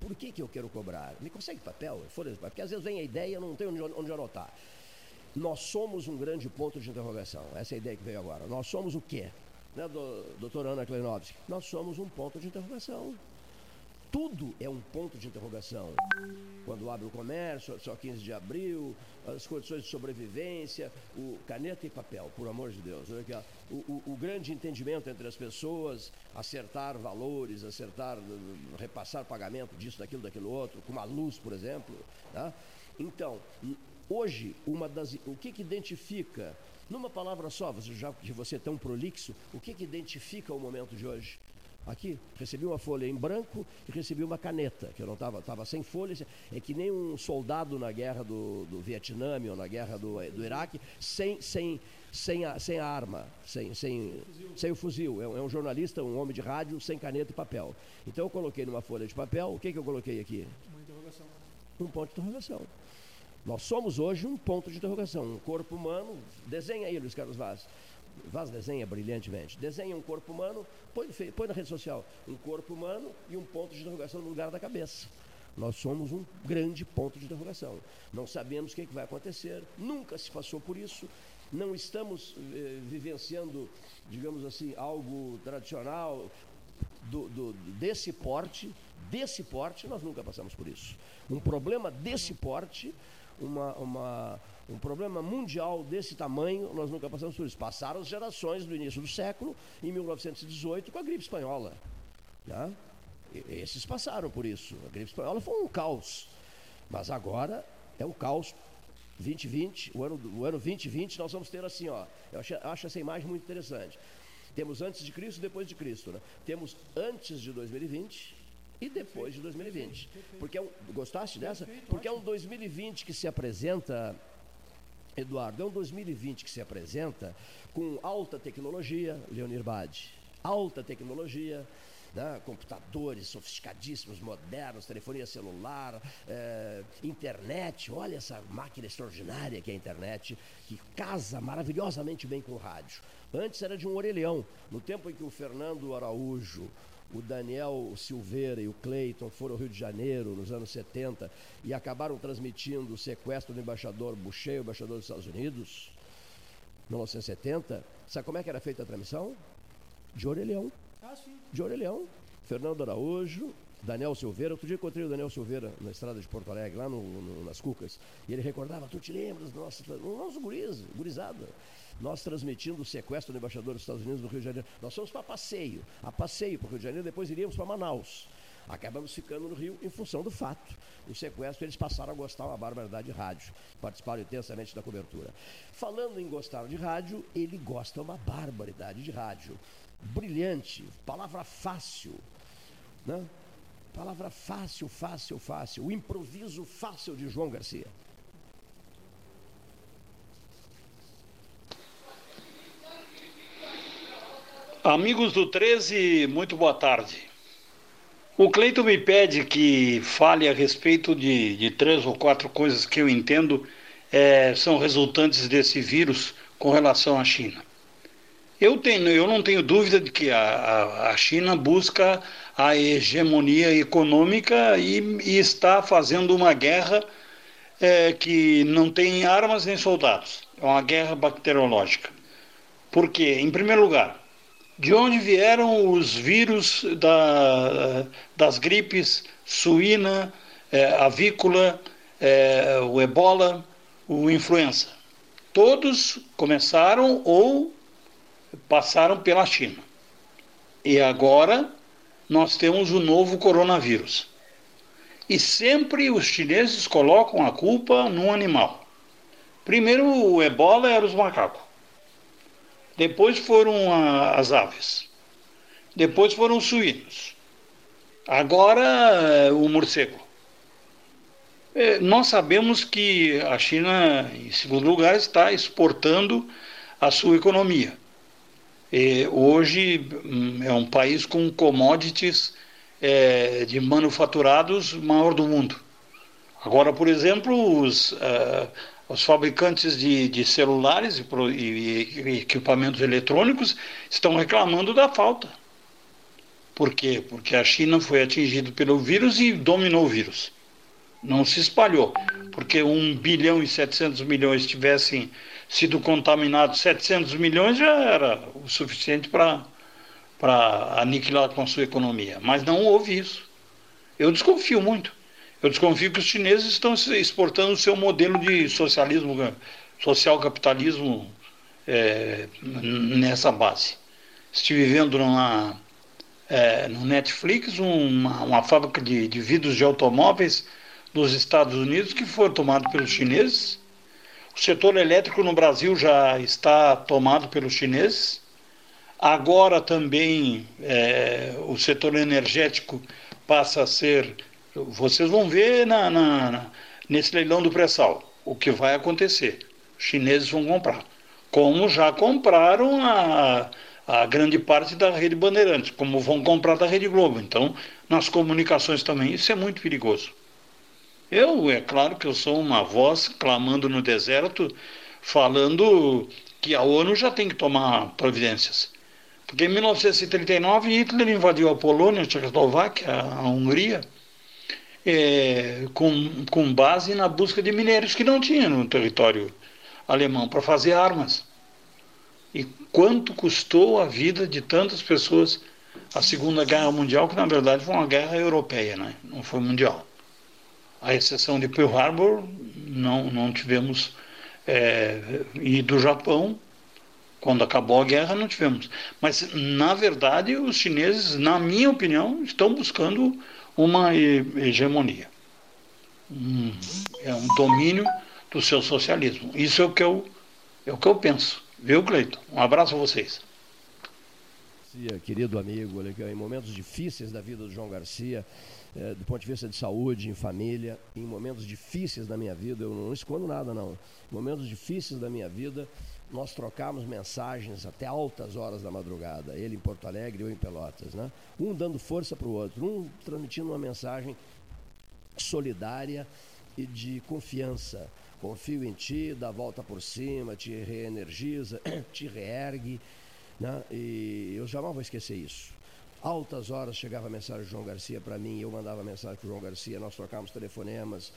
Por que, que eu quero cobrar? Me consegue papel? Porque às vezes vem a ideia e não tenho onde anotar. Nós somos um grande ponto de interrogação. Essa é a ideia que veio agora. Nós somos o quê? Né, do, doutora Ana Kleinovski, nós somos um ponto de interrogação. Tudo é um ponto de interrogação. Quando abre o comércio, só 15 de abril, as condições de sobrevivência, o caneta e papel, por amor de Deus. O, o, o grande entendimento entre as pessoas, acertar valores, acertar, repassar pagamento disso, daquilo, daquilo outro, com uma luz, por exemplo. Tá? Então, hoje, uma das, o que, que identifica numa palavra só, você, já que você é tão prolixo, o que, que identifica o momento de hoje? Aqui, recebi uma folha em branco e recebi uma caneta, que eu não estava tava sem folha. É que nem um soldado na guerra do, do Vietnã ou na guerra do, do Iraque, sem, sem, sem, a, sem a arma, sem, sem, sem o fuzil. É um, é um, jornalista, um homem de rádio, sem caneta e papel. Então eu coloquei numa folha de papel, o que, que eu coloquei aqui? Uma interrogação. Um ponto de interrogação. Nós somos hoje um ponto de interrogação, um corpo humano. Desenha aí, Luiz Carlos Vaz. Vaz desenha brilhantemente. Desenha um corpo humano, põe, põe na rede social. Um corpo humano e um ponto de interrogação no lugar da cabeça. Nós somos um grande ponto de interrogação. Não sabemos o que, é que vai acontecer, nunca se passou por isso, não estamos eh, vivenciando, digamos assim, algo tradicional do, do, desse porte, desse porte, nós nunca passamos por isso. Um problema desse porte uma, uma, um problema mundial desse tamanho, nós nunca passamos por isso. Passaram as gerações do início do século, em 1918, com a gripe espanhola. Né? esses passaram por isso. A gripe espanhola foi um caos. Mas agora é o caos 2020, o ano, o ano 2020, nós vamos ter assim, ó. Eu acho, acho essa imagem muito interessante. Temos antes de Cristo e depois de Cristo. Né? Temos antes de 2020 e depois de 2020. Porque é um, gostaste dessa? Porque é um 2020 que se apresenta Eduardo, é um 2020 que se apresenta com alta tecnologia, Leonir Bade, alta tecnologia, né? computadores sofisticadíssimos, modernos, telefonia celular, é, internet. Olha essa máquina extraordinária que é a internet, que casa maravilhosamente bem com o rádio. Antes era de um orelhão. No tempo em que o Fernando Araújo, o Daniel Silveira e o Cleiton foram ao Rio de Janeiro nos anos 70 e acabaram transmitindo o sequestro do embaixador Boucher, o embaixador dos Estados Unidos, em 1970. Sabe como é que era feita a transmissão? De orelhão. Ah, sim. De orelhão. Fernando Araújo, Daniel Silveira. Outro dia encontrei o Daniel Silveira na estrada de Porto Alegre, lá no, no, nas Cucas. E ele recordava, tu te lembras do nosso, do nosso guriz, gurizada. Nós transmitindo o sequestro do embaixador dos Estados Unidos no Rio de Janeiro. Nós fomos para passeio, a passeio para o Rio de Janeiro, depois iríamos para Manaus. Acabamos ficando no Rio em função do fato. O sequestro, eles passaram a gostar uma barbaridade de rádio. Participaram intensamente da cobertura. Falando em gostar de rádio, ele gosta uma barbaridade de rádio. Brilhante, palavra fácil. Né? Palavra fácil, fácil, fácil. O improviso fácil de João Garcia. Amigos do 13, muito boa tarde. O Cleito me pede que fale a respeito de, de três ou quatro coisas que eu entendo é, são resultantes desse vírus com relação à China. Eu, tenho, eu não tenho dúvida de que a, a China busca a hegemonia econômica e, e está fazendo uma guerra é, que não tem armas nem soldados. É uma guerra bacteriológica. Por quê? Em primeiro lugar, de onde vieram os vírus da, das gripes suína, é, avícola, é, o ebola, o influenza. Todos começaram ou passaram pela China. E agora nós temos o novo coronavírus. E sempre os chineses colocam a culpa no animal. Primeiro o ebola era os macacos. Depois foram a, as aves. Depois foram os suínos. Agora eh, o morcego. É, nós sabemos que a China, em segundo lugar, está exportando a sua economia. Hoje hum, é um país com commodities é, de manufaturados maior do mundo. Agora, por exemplo, os, uh, os fabricantes de, de celulares e, e, e, equipamentos eletrônicos estão reclamando da falta. Por quê? Porque a China foi atingida pelo vírus e dominou o vírus. Não se espalhou. Porque 1 bilhão e 700 milhões tivessem sido contaminados, 700 milhões já era o suficiente para aniquilar com a sua economia. Mas não houve isso. Eu desconfio muito. Eu desconfio que os chineses estão exportando o seu modelo de socialismo, social capitalismo é, nessa base. Estive vendo é, no Netflix uma, uma fábrica de, de vidros de automóveis nos Estados Unidos que foi tomado pelos chineses. O setor elétrico no Brasil já está tomado pelos chineses. Agora também é, o setor energético passa a ser vocês vão ver na, na, na, nesse leilão do pré-sal o que vai acontecer. Os chineses vão comprar. Como já compraram a, a grande parte da rede Bandeirantes, como vão comprar da Rede Globo. Então, nas comunicações também, isso é muito perigoso. Eu, é claro que eu sou uma voz clamando no deserto, falando que a ONU já tem que tomar providências. Porque em 1939 Hitler invadiu a Polônia, a Tchecoslováquia, a Hungria, é, com, com base na busca de minérios que não tinha no território alemão para fazer armas. E quanto custou a vida de tantas pessoas a Segunda Guerra Mundial, que na verdade foi uma guerra europeia, né? não foi mundial. A exceção de Pearl Harbor, não, não tivemos. É, e do Japão, quando acabou a guerra, não tivemos. Mas, na verdade, os chineses, na minha opinião, estão buscando uma hegemonia. Um, é um domínio do seu socialismo. Isso é o que eu, é o que eu penso. Viu, Cleiton? Um abraço a vocês. Querido amigo, em momentos difíceis da vida do João Garcia, é, do ponto de vista de saúde, em família, em momentos difíceis da minha vida, eu não escondo nada não. Momentos difíceis da minha vida, nós trocamos mensagens até altas horas da madrugada, ele em Porto Alegre eu em Pelotas, né? Um dando força para o outro, um transmitindo uma mensagem solidária e de confiança. Confio em ti, dá a volta por cima, te reenergiza, te reergue, né? E eu jamais vou esquecer isso. Altas horas chegava a mensagem do João Garcia para mim, eu mandava mensagem para o João Garcia, nós trocávamos telefonemas,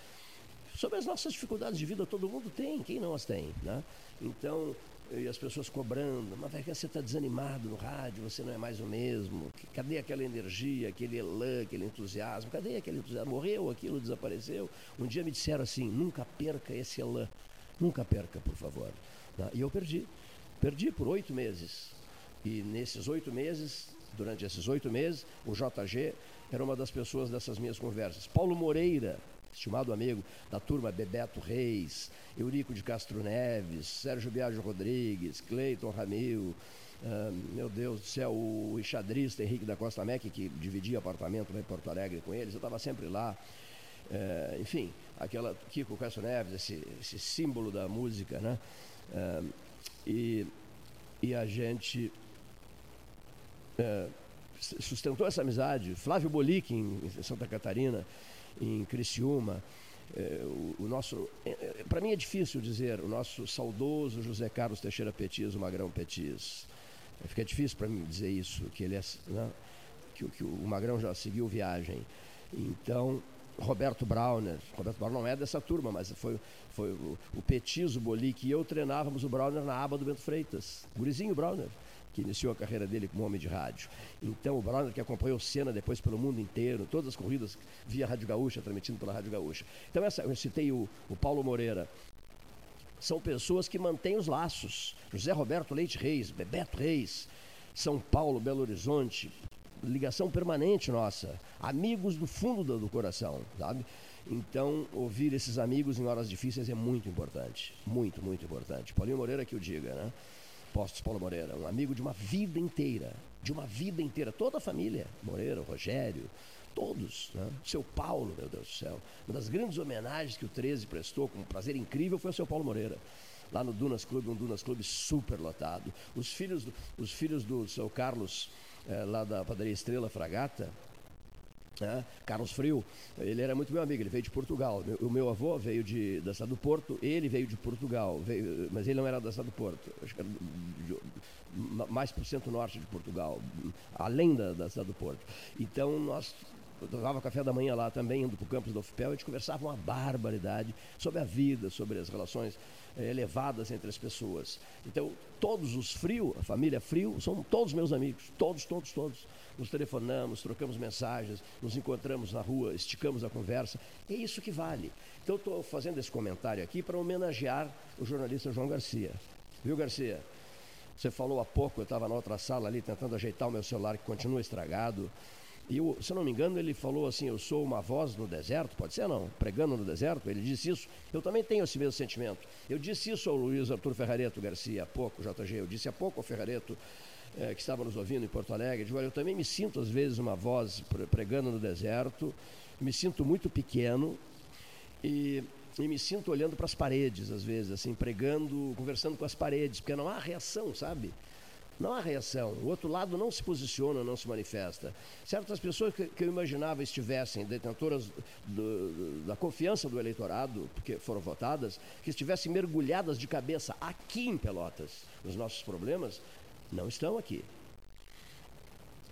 sobre as nossas dificuldades de vida, todo mundo tem, quem não as tem, né? Então, e as pessoas cobrando, mas vai que você está desanimado no rádio, você não é mais o mesmo. Cadê aquela energia, aquele elan, aquele entusiasmo? Cadê aquele entusiasmo? Morreu aquilo, desapareceu? Um dia me disseram assim: nunca perca esse elan, nunca perca, por favor. Né? E eu perdi, perdi por oito meses. E nesses oito meses, durante esses oito meses, o JG era uma das pessoas dessas minhas conversas. Paulo Moreira, estimado amigo da turma Bebeto Reis, Eurico de Castro Neves, Sérgio Biagio Rodrigues, Cleiton Ramil, uh, meu Deus do céu, o enxadrista Henrique da Costa Mec, que dividia apartamento lá em Porto Alegre com eles, eu estava sempre lá. Uh, enfim, aquela Kiko Castro Neves, esse, esse símbolo da música, né? Uh, e, e a gente é, sustentou essa amizade. Flávio Bolic, em, em Santa Catarina, em Criciúma. É, o, o, nosso, é, é para mim é difícil dizer, o nosso saudoso José Carlos Teixeira Petis, o Magrão Petis. Fica difícil para mim dizer isso, que ele é, né, que, que o Magrão já seguiu viagem. Então, Roberto Brauner. Roberto Brauner não é dessa turma, mas foi, foi o, o Petis, o Bolic eu treinávamos o Brauner na aba do Bento Freitas. Gurizinho Brauner, que iniciou a carreira dele como homem de rádio. Então o Brauner que acompanhou Senna depois pelo mundo inteiro, todas as corridas via Rádio Gaúcha, transmitindo pela Rádio Gaúcha. Então essa, eu citei o, o Paulo Moreira. São pessoas que mantêm os laços. José Roberto Leite Reis, Bebeto Reis, São Paulo, Belo Horizonte, ligação permanente nossa, amigos do fundo do, do, coração, sabe? Então, ouvir esses amigos em horas difíceis é muito importante, muito, muito importante. Paulinho Moreira que o diga, né? Postos Paulo Moreira, um amigo de uma vida inteira, de uma vida inteira, toda a família, Moreira, Rogério, todos, né? Seu Paulo, meu Deus do céu. Uma das grandes homenagens que o 13 prestou com um prazer incrível foi ao seu Paulo Moreira lá no Dunas Clube, um Dunas Clube super lotado. Os filhos do, os filhos do seu Carlos é, lá da padaria Estrela Fragata, né? Carlos Frio, ele era muito meu amigo, ele veio de Portugal. O meu avô veio de, da do Porto, ele veio de Portugal, veio, mas ele não era da do Porto, acho que era de, mais por cento norte de Portugal, além da, da do Porto. Então nós tomava café da manhã lá também, indo para o campus da UFPEL, a gente conversava uma barbaridade sobre a vida, sobre as relações elevadas entre as pessoas. Então, todos os Frio, a família Frio, são todos meus amigos, todos, todos, todos. Nos telefonamos, trocamos mensagens, nos encontramos na rua, esticamos a conversa. É isso que vale. Então, estou fazendo esse comentário aqui para homenagear o jornalista João Garcia. Viu, Garcia? Você falou há pouco, eu estava na outra sala ali tentando ajeitar o meu celular que continua estragado. E, eu, se não me engano, ele falou assim: Eu sou uma voz no deserto, pode ser não? Pregando no deserto, ele disse isso. Eu também tenho esse mesmo sentimento. Eu disse isso ao Luiz Arthur Ferrareto Garcia há pouco, JG. Eu disse há pouco ao Ferrareto, é, que estava nos ouvindo em Porto Alegre: Eu também me sinto, às vezes, uma voz pregando no deserto, me sinto muito pequeno e, e me sinto olhando para as paredes, às vezes, assim, pregando, conversando com as paredes, porque não há reação, sabe? Não há reação. O outro lado não se posiciona, não se manifesta. Certas pessoas que, que eu imaginava estivessem detentoras do, da confiança do eleitorado, porque foram votadas, que estivessem mergulhadas de cabeça aqui em Pelotas nos nossos problemas, não estão aqui.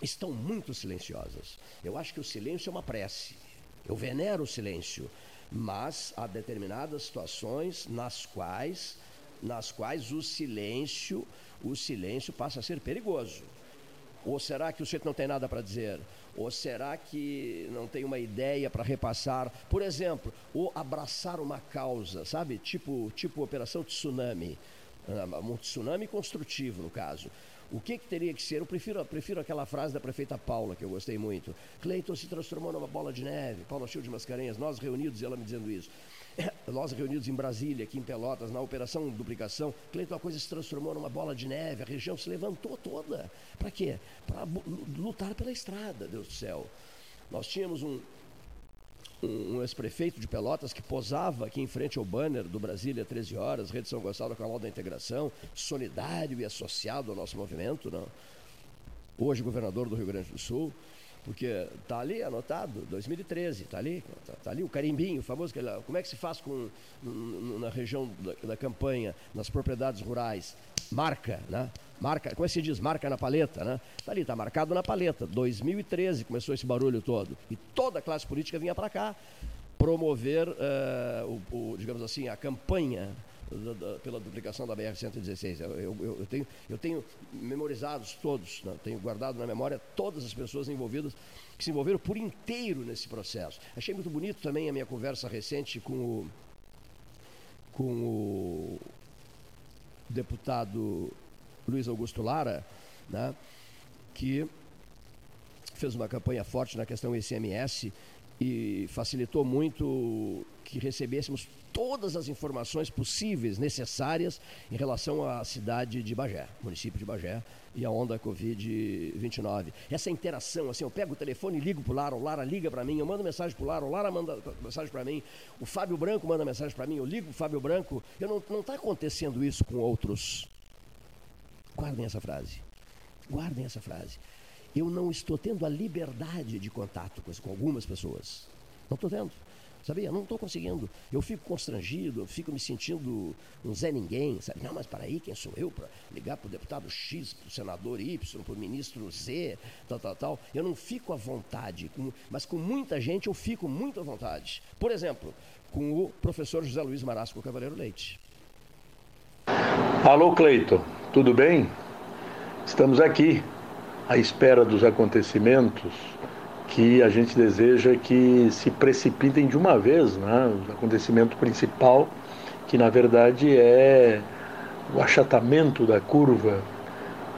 Estão muito silenciosas. Eu acho que o silêncio é uma prece. Eu venero o silêncio. Mas há determinadas situações nas quais nas quais o silêncio, o silêncio passa a ser perigoso. Ou será que o sujeito não tem nada para dizer? Ou será que não tem uma ideia para repassar? Por exemplo, ou abraçar uma causa, sabe? Tipo, tipo operação tsunami. Ah, um tsunami construtivo, no caso. O que, que teria que ser? Eu prefiro, prefiro aquela frase da prefeita Paula, que eu gostei muito. Cleiton se transformou numa bola de neve. Paula Chiu de Mascarenhas, nós reunidos, e ela me dizendo isso. Nós reunidos em Brasília, aqui em Pelotas, na operação duplicação, Cleiton, a coisa se transformou numa bola de neve, a região se levantou toda. Para quê? Para lutar pela estrada, Deus do céu. Nós tínhamos um, um, um ex-prefeito de Pelotas que posava aqui em frente ao banner do Brasília 13 horas, Rede São Gonçalo, Canal da Integração, solidário e associado ao nosso movimento, não? hoje governador do Rio Grande do Sul. Porque está ali anotado, 2013, está ali, está tá ali o carimbinho, o famoso, como é que se faz com, na região da, da campanha, nas propriedades rurais? Marca, né? Marca, como é que se diz? Marca na paleta, né? Está ali, está marcado na paleta. 2013 começou esse barulho todo. E toda a classe política vinha para cá promover, uh, o, o, digamos assim, a campanha da, da, pela duplicação da BR-116. Eu, eu, eu, tenho, eu tenho memorizados todos, né? tenho guardado na memória todas as pessoas envolvidas, que se envolveram por inteiro nesse processo. Achei muito bonito também a minha conversa recente com o, com o deputado Luiz Augusto Lara, né? que fez uma campanha forte na questão ICMS e facilitou muito que recebêssemos todas as informações possíveis, necessárias, em relação à cidade de Bagé, município de Bagé, e a onda Covid-29. Essa interação, assim, eu pego o telefone e ligo para o Lara, o Lara liga para mim, eu mando mensagem para o Lara, o Lara manda mensagem para mim, o Fábio Branco manda mensagem para mim, eu ligo para o Fábio Branco. Eu não está acontecendo isso com outros. Guardem essa frase. Guardem essa frase. eu não estou tendo a liberdade de contato com, com algumas pessoas. Não estou tendo. Sabia? Não estou conseguindo. Eu fico constrangido, eu fico me sentindo um Zé Ninguém, sabe? Não, mas para aí, quem sou eu para ligar para o deputado X, para o senador Y, para o ministro Z, tal, tal, tal. Eu não fico à vontade, com, mas com muita gente eu fico muito à vontade. Por exemplo, com o professor José Luiz Marasco Cavaleiro Leite. Alô, Cleito, tudo bem? Estamos aqui à espera dos acontecimentos que a gente deseja que se precipitem de uma vez, né? o acontecimento principal, que na verdade é o achatamento da curva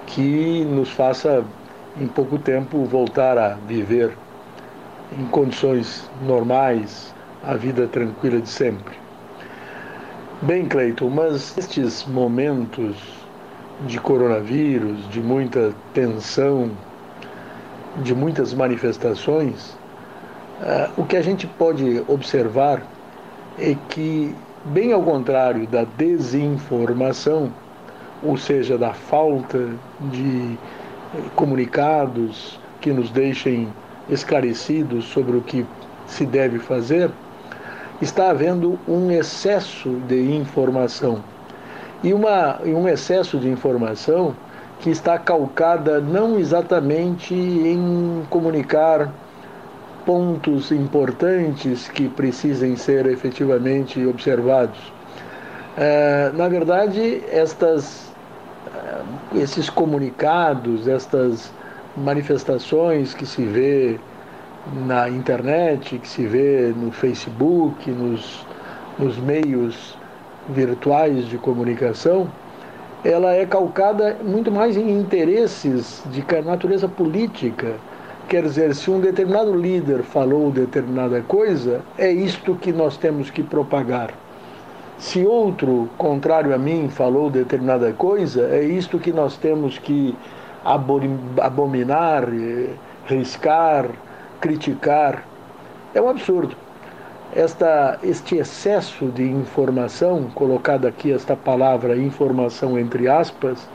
que nos faça em pouco tempo voltar a viver em condições normais a vida tranquila de sempre. Bem, Cleiton, mas estes momentos de coronavírus, de muita tensão, de muitas manifestações, uh, o que a gente pode observar é que, bem ao contrário da desinformação, ou seja, da falta de comunicados que nos deixem esclarecidos sobre o que se deve fazer, está havendo um excesso de informação. E uma, um excesso de informação que está calcada não exatamente em comunicar pontos importantes que precisem ser efetivamente observados. É, na verdade, estas, é, esses comunicados, estas manifestações que se vê na internet, que se vê no Facebook, nos, nos meios virtuais de comunicação, ela é calcada muito mais em interesses de natureza política. Quer dizer, se um determinado líder falou determinada coisa, é isto que nós temos que propagar. Se outro, contrário a mim, falou determinada coisa, é isto que nós temos que abominar, eh, riscar, criticar. É um absurdo. Esta, este excesso de informação, colocada aqui esta palavra informação entre aspas,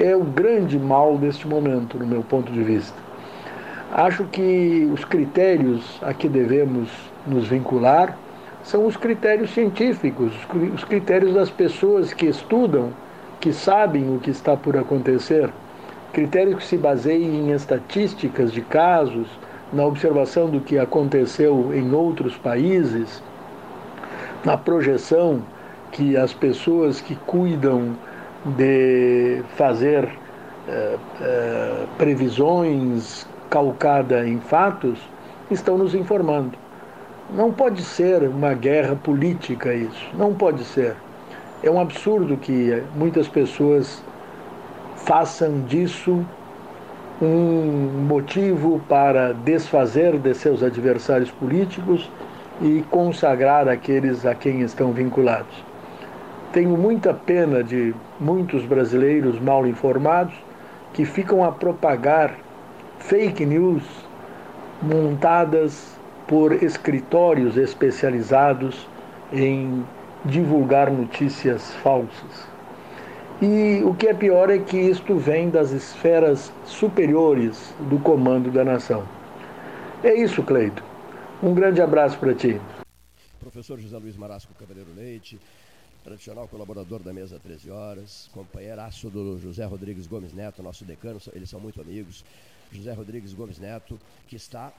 é o grande mal deste momento, no meu ponto de vista. Acho que os critérios a que devemos nos vincular são os critérios científicos, os critérios das pessoas que estudam, que sabem o que está por acontecer, critérios que se baseiem em estatísticas de casos, na observação do que aconteceu em outros países, na projeção que as pessoas que cuidam de fazer eh, eh, previsões calcada em fatos estão nos informando. Não pode ser uma guerra política isso, não pode ser. É um absurdo que muitas pessoas façam disso um motivo para desfazer de seus adversários políticos e consagrar aqueles a quem estão vinculados. Tenho muita pena de muitos brasileiros mal informados que ficam a propagar fake news montadas por escritórios especializados em divulgar notícias falsas. E o que é pior é que isto vem das esferas superiores do comando da nação. É isso, Cleito. Um grande abraço para ti. Professor José Luiz Marasco Cabeleiro Leite, tradicional colaborador da mesa 13 horas, companheiraço do José Rodrigues Gomes Neto, nosso decano, eles são muito amigos. José Rodrigues Gomes Neto, que está,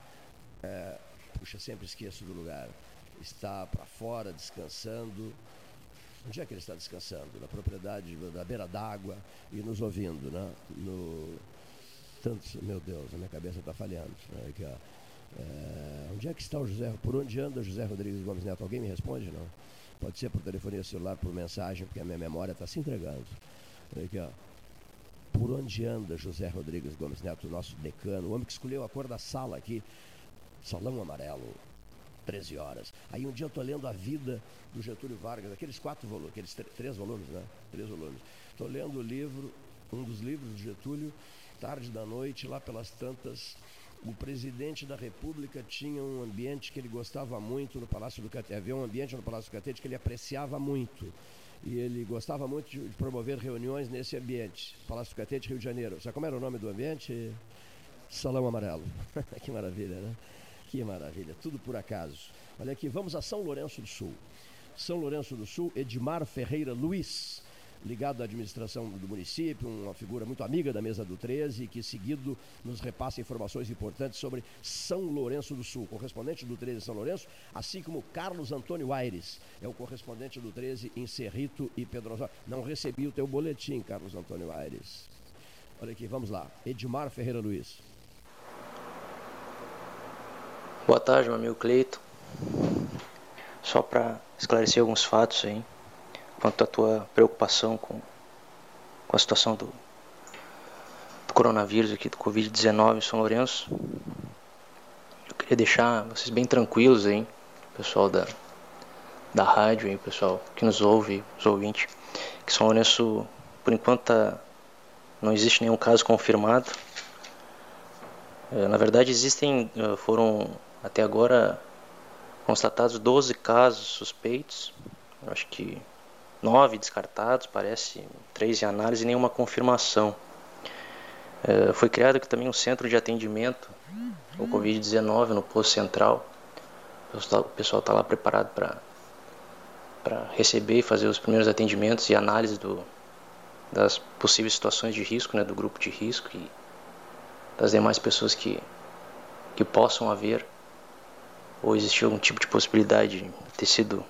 é, puxa, sempre esqueço do lugar, está para fora, descansando, Onde é que ele está descansando? Na propriedade da beira d'água e nos ouvindo, né? No, tantos, meu Deus, a minha cabeça está falhando. Né? Aqui, é, onde é que está o José? Por onde anda o José Rodrigues Gomes Neto? Alguém me responde, não? Pode ser por telefonia celular, por mensagem, porque a minha memória está se entregando. Aqui, ó. Por onde anda José Rodrigues Gomes Neto, nosso decano, o homem que escolheu a cor da sala aqui, salão amarelo, 13 horas. Aí um dia eu estou lendo a vida do Getúlio Vargas, aqueles quatro volumes, aqueles três volumes, né? Três volumes. Estou lendo o livro, um dos livros do Getúlio, tarde da noite, lá pelas tantas. O presidente da República tinha um ambiente que ele gostava muito no Palácio do Catete. Havia um ambiente no Palácio do Catete que ele apreciava muito. E ele gostava muito de promover reuniões nesse ambiente. Palácio do Catete, Rio de Janeiro. Sabe como era o nome do ambiente? Salão amarelo. que maravilha, né? Que maravilha. Tudo por acaso. Olha aqui, vamos a São Lourenço do Sul. São Lourenço do Sul, Edmar Ferreira Luiz ligado à administração do município, uma figura muito amiga da mesa do 13, que seguido nos repassa informações importantes sobre São Lourenço do Sul, correspondente do 13 em São Lourenço, assim como Carlos Antônio Aires, é o correspondente do 13 em Cerrito e Pedrosa. Não recebi o teu boletim, Carlos Antônio Aires. Olha aqui, vamos lá. Edmar Ferreira Luiz. Boa tarde, meu amigo Cleito. Só para esclarecer alguns fatos aí quanto à tua preocupação com, com a situação do, do coronavírus aqui, do Covid-19 em São Lourenço. Eu queria deixar vocês bem tranquilos aí, pessoal da, da rádio aí, pessoal que nos ouve, os ouvintes, que São Lourenço, por enquanto, tá, não existe nenhum caso confirmado. É, na verdade, existem, é, foram até agora constatados 12 casos suspeitos. Acho que nove descartados, parece três em análise e nenhuma confirmação. É, foi criado aqui também um centro de atendimento ao Covid-19 no posto central. O pessoal está lá preparado para receber e fazer os primeiros atendimentos e análise do, das possíveis situações de risco, né, do grupo de risco e das demais pessoas que, que possam haver ou existir algum tipo de possibilidade de ter sido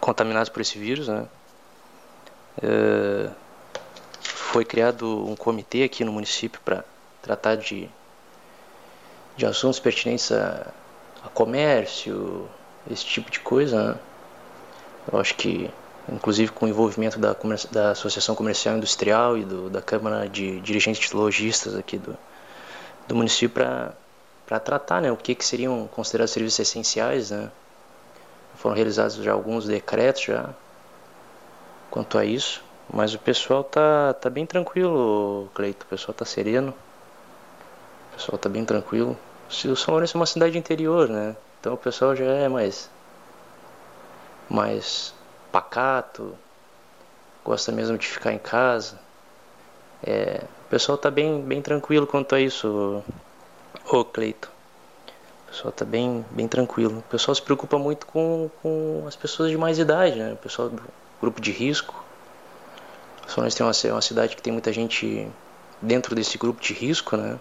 contaminados por esse vírus, né? É, foi criado um comitê aqui no município para tratar de, de assuntos pertinentes a, a, comércio, esse tipo de coisa. Né? Eu acho que, inclusive com o envolvimento da, da Associação Comercial e Industrial e do, da Câmara de Dirigentes de Logistas aqui do, do município para tratar né, o que, que seriam considerados serviços essenciais, né? Foram realizados já alguns decretos já quanto a isso, mas o pessoal tá, tá bem tranquilo, Cleito. O pessoal tá sereno. O pessoal tá bem tranquilo. O São Lourenço é uma cidade interior, né? Então o pessoal já é mais mais pacato, gosta mesmo de ficar em casa. É, o pessoal tá bem, bem tranquilo quanto a isso, ô Cleito. O pessoal está bem, bem tranquilo. O pessoal se preocupa muito com, com as pessoas de mais idade, né? O pessoal do grupo de risco. Só nós temos uma, uma cidade que tem muita gente dentro desse grupo de risco, né?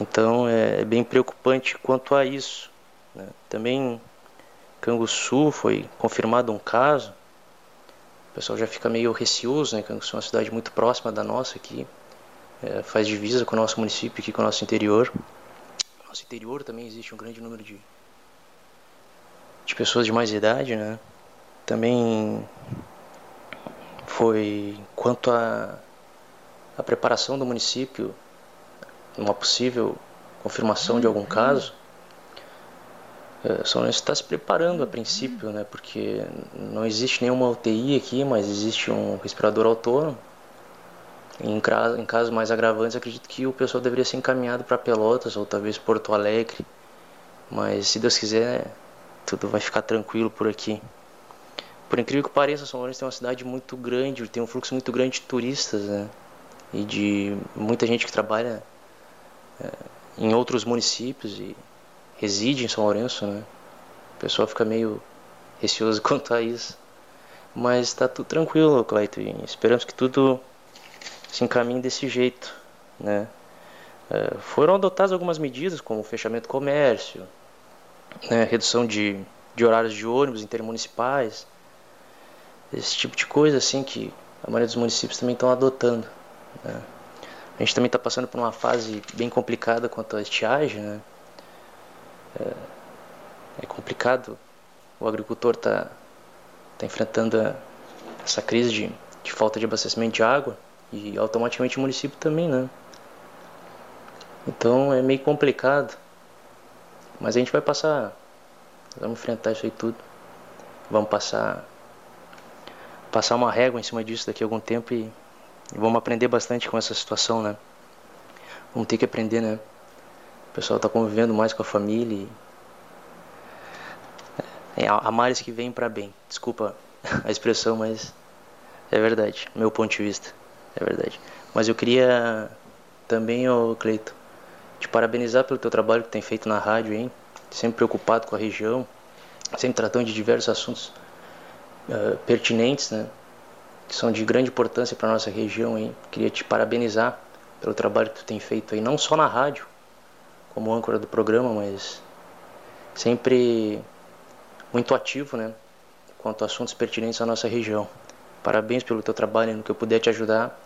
Então é, é bem preocupante quanto a isso. Né? Também Canguçu foi confirmado um caso. O pessoal já fica meio receoso, né? Canguçu é uma cidade muito próxima da nossa aqui. É, faz divisa com o nosso município aqui, com o nosso interior nosso interior também existe um grande número de, de pessoas de mais idade, né? Também foi quanto à a, a, preparação do município, uma possível confirmação de algum caso. É, São Lourenço está se preparando a princípio, né? Porque não existe nenhuma UTI aqui, mas existe um respirador autônomo em, em casos mais agravantes, acredito que o pessoal deveria ser encaminhado para Pelotas ou talvez Porto Alegre. Mas se Deus quiser, tudo vai ficar tranquilo por aqui. Por incrível que pareça, São Lourenço tem uma cidade muito grande, tem um fluxo muito grande de turistas, né? E de muita gente que trabalha é, em outros municípios e reside em São Lourenço, né? O pessoal fica meio receoso quanto a isso. Mas está tudo tranquilo, Cleiton. Esperamos que tudo se encaminhe desse jeito, né? É, foram adotadas algumas medidas, como fechamento do comércio, né, redução de, de horários de ônibus intermunicipais, esse tipo de coisa assim que a maioria dos municípios também estão adotando. Né? A gente também está passando por uma fase bem complicada quanto à estiagem. Né? É, é complicado, o agricultor está tá enfrentando essa crise de, de falta de abastecimento de água e automaticamente o município também, né? Então é meio complicado. Mas a gente vai passar. Vamos enfrentar isso aí tudo. Vamos passar passar uma régua em cima disso daqui a algum tempo e, e vamos aprender bastante com essa situação, né? Vamos ter que aprender, né? O pessoal está convivendo mais com a família e é, há males que vêm para bem. Desculpa a expressão, mas é verdade, meu ponto de vista é verdade. Mas eu queria também, ô Cleito, te parabenizar pelo teu trabalho que tem feito na rádio, hein? Sempre preocupado com a região, sempre tratando de diversos assuntos uh, pertinentes, né? Que são de grande importância para nossa região, hein? Queria te parabenizar pelo trabalho que tu tem feito aí, não só na rádio, como âncora do programa, mas sempre muito ativo, né? Quanto a assuntos pertinentes à nossa região. Parabéns pelo teu trabalho, no que eu puder te ajudar,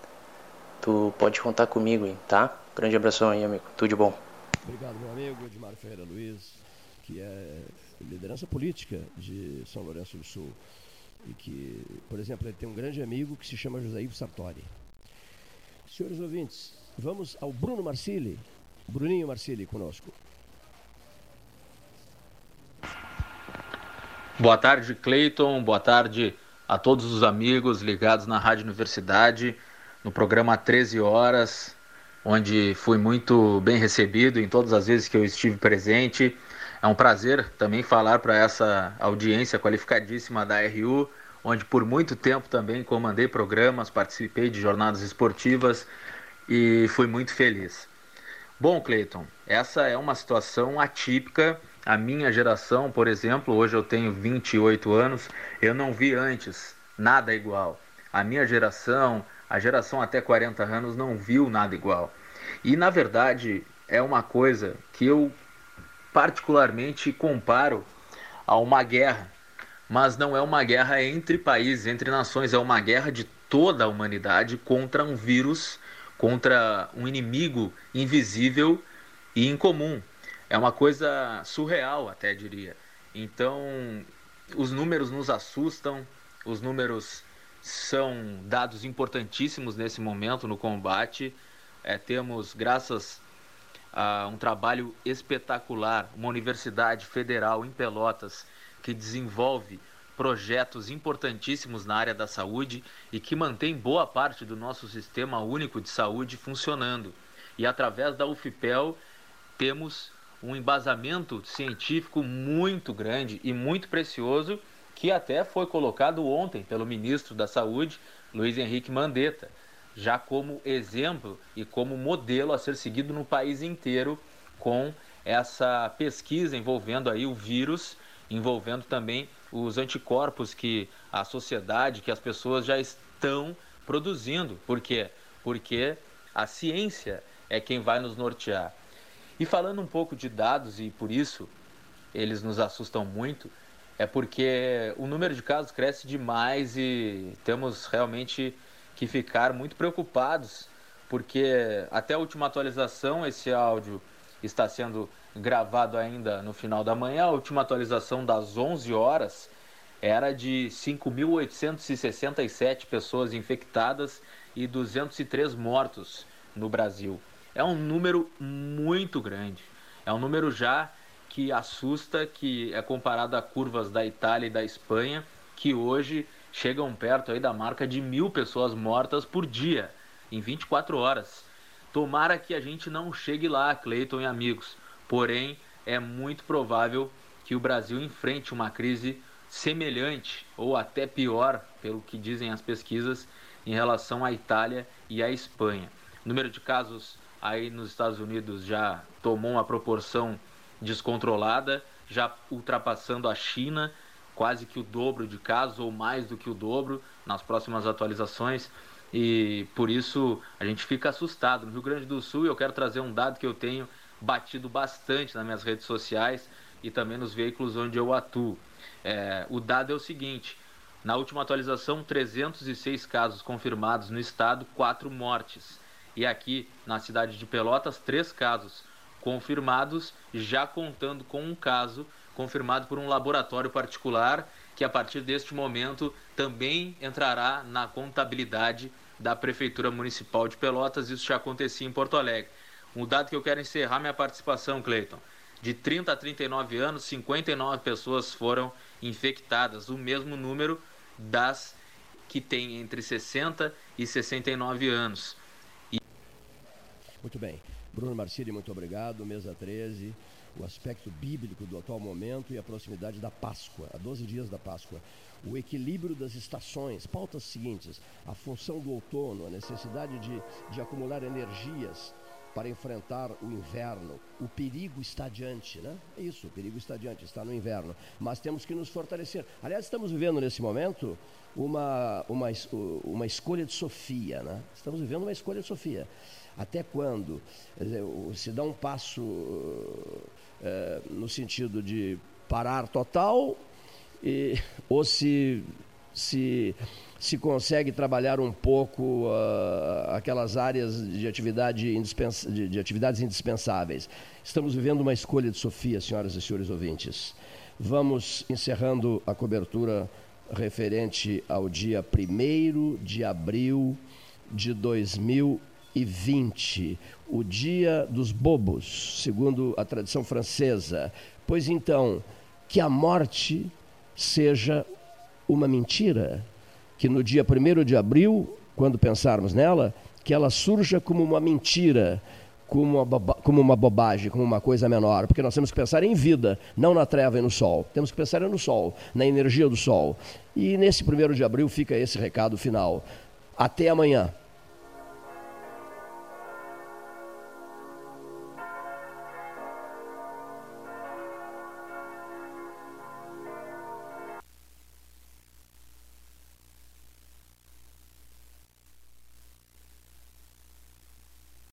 tu pode contar comigo, hein, tá? Grande abração aí, amigo. Tudo de bom. Obrigado, meu amigo Edmar Ferreira Luiz, que é liderança política de São Lourenço do Sul. E que, por exemplo, ele tem um grande amigo que se chama José Ivo Sartori. Senhores ouvintes, vamos ao Bruno Marcilli. Bruninho Marcilli conosco. Boa tarde, Cleiton. Boa tarde a todos os amigos ligados na Rádio Universidade, no programa 13 Horas, onde fui muito bem recebido em todas as vezes que eu estive presente. É um prazer também falar para essa audiência qualificadíssima da RU, onde por muito tempo também comandei programas, participei de jornadas esportivas e fui muito feliz. Bom, Cleiton, essa é uma situação atípica a minha geração, por exemplo, hoje eu tenho 28 anos, eu não vi antes nada igual. A minha geração, a geração até 40 anos, não viu nada igual. E na verdade é uma coisa que eu particularmente comparo a uma guerra, mas não é uma guerra entre países, entre nações, é uma guerra de toda a humanidade contra um vírus, contra um inimigo invisível e incomum, é uma coisa surreal, até diria. Então, os números nos assustam, os números são dados importantíssimos nesse momento no combate. É, temos, graças a um trabalho espetacular, uma universidade federal em Pelotas que desenvolve projetos importantíssimos na área da saúde e que mantém boa parte do nosso sistema único de saúde funcionando. E através da UFPEL temos um embasamento científico muito grande e muito precioso, que até foi colocado ontem pelo ministro da Saúde, Luiz Henrique Mandetta, já como exemplo e como modelo a ser seguido no país inteiro com essa pesquisa envolvendo aí o vírus, envolvendo também os anticorpos que a sociedade, que as pessoas já estão produzindo. Por quê? Porque a ciência é quem vai nos nortear. E falando um pouco de dados, e por isso eles nos assustam muito, é porque o número de casos cresce demais e temos realmente que ficar muito preocupados, porque até a última atualização esse áudio está sendo gravado ainda no final da manhã, a última atualização das 11 horas era de 5.867 pessoas infectadas e 203 mortos no Brasil é um número muito grande. É um número já que assusta, que é comparado a curvas da Itália e da Espanha, que hoje chegam perto aí da marca de mil pessoas mortas por dia, em 24 horas. Tomara que a gente não chegue lá, Cleiton e amigos. Porém, é muito provável que o Brasil enfrente uma crise semelhante ou até pior, pelo que dizem as pesquisas, em relação à Itália e à Espanha. O número de casos aí nos Estados Unidos já tomou uma proporção descontrolada, já ultrapassando a China, quase que o dobro de casos ou mais do que o dobro nas próximas atualizações. E por isso a gente fica assustado. No Rio Grande do Sul, eu quero trazer um dado que eu tenho batido bastante nas minhas redes sociais e também nos veículos onde eu atuo. É, o dado é o seguinte: na última atualização, 306 casos confirmados no estado, 4 mortes. E aqui na cidade de Pelotas, três casos confirmados, já contando com um caso confirmado por um laboratório particular, que a partir deste momento também entrará na contabilidade da Prefeitura Municipal de Pelotas. Isso já acontecia em Porto Alegre. Um dado que eu quero encerrar minha participação, Cleiton. De 30 a 39 anos, 59 pessoas foram infectadas, o mesmo número das que têm entre 60 e 69 anos. Muito bem. Bruno Marcili, muito obrigado. Mesa 13. O aspecto bíblico do atual momento e a proximidade da Páscoa, a 12 dias da Páscoa. O equilíbrio das estações, pautas seguintes: a função do outono, a necessidade de, de acumular energias para enfrentar o inverno. O perigo está diante, né? É isso, o perigo está diante, está no inverno. Mas temos que nos fortalecer. Aliás, estamos vivendo nesse momento uma, uma, uma escolha de Sofia, né? Estamos vivendo uma escolha de Sofia. Até quando se dá um passo é, no sentido de parar total e, ou se, se se consegue trabalhar um pouco uh, aquelas áreas de, atividade indispensa, de, de, atividades indispensáveis. Estamos vivendo uma escolha de Sofia, senhoras e senhores ouvintes. Vamos encerrando a cobertura referente ao dia 1 de abril de 2020, o dia dos bobos, segundo a tradição francesa. Pois então, que a morte seja uma mentira que no dia 1 de abril, quando pensarmos nela, que ela surja como uma mentira, como uma, como uma bobagem, como uma coisa menor, porque nós temos que pensar em vida, não na treva e no sol. Temos que pensar no sol, na energia do sol. E nesse 1 de abril fica esse recado final. Até amanhã.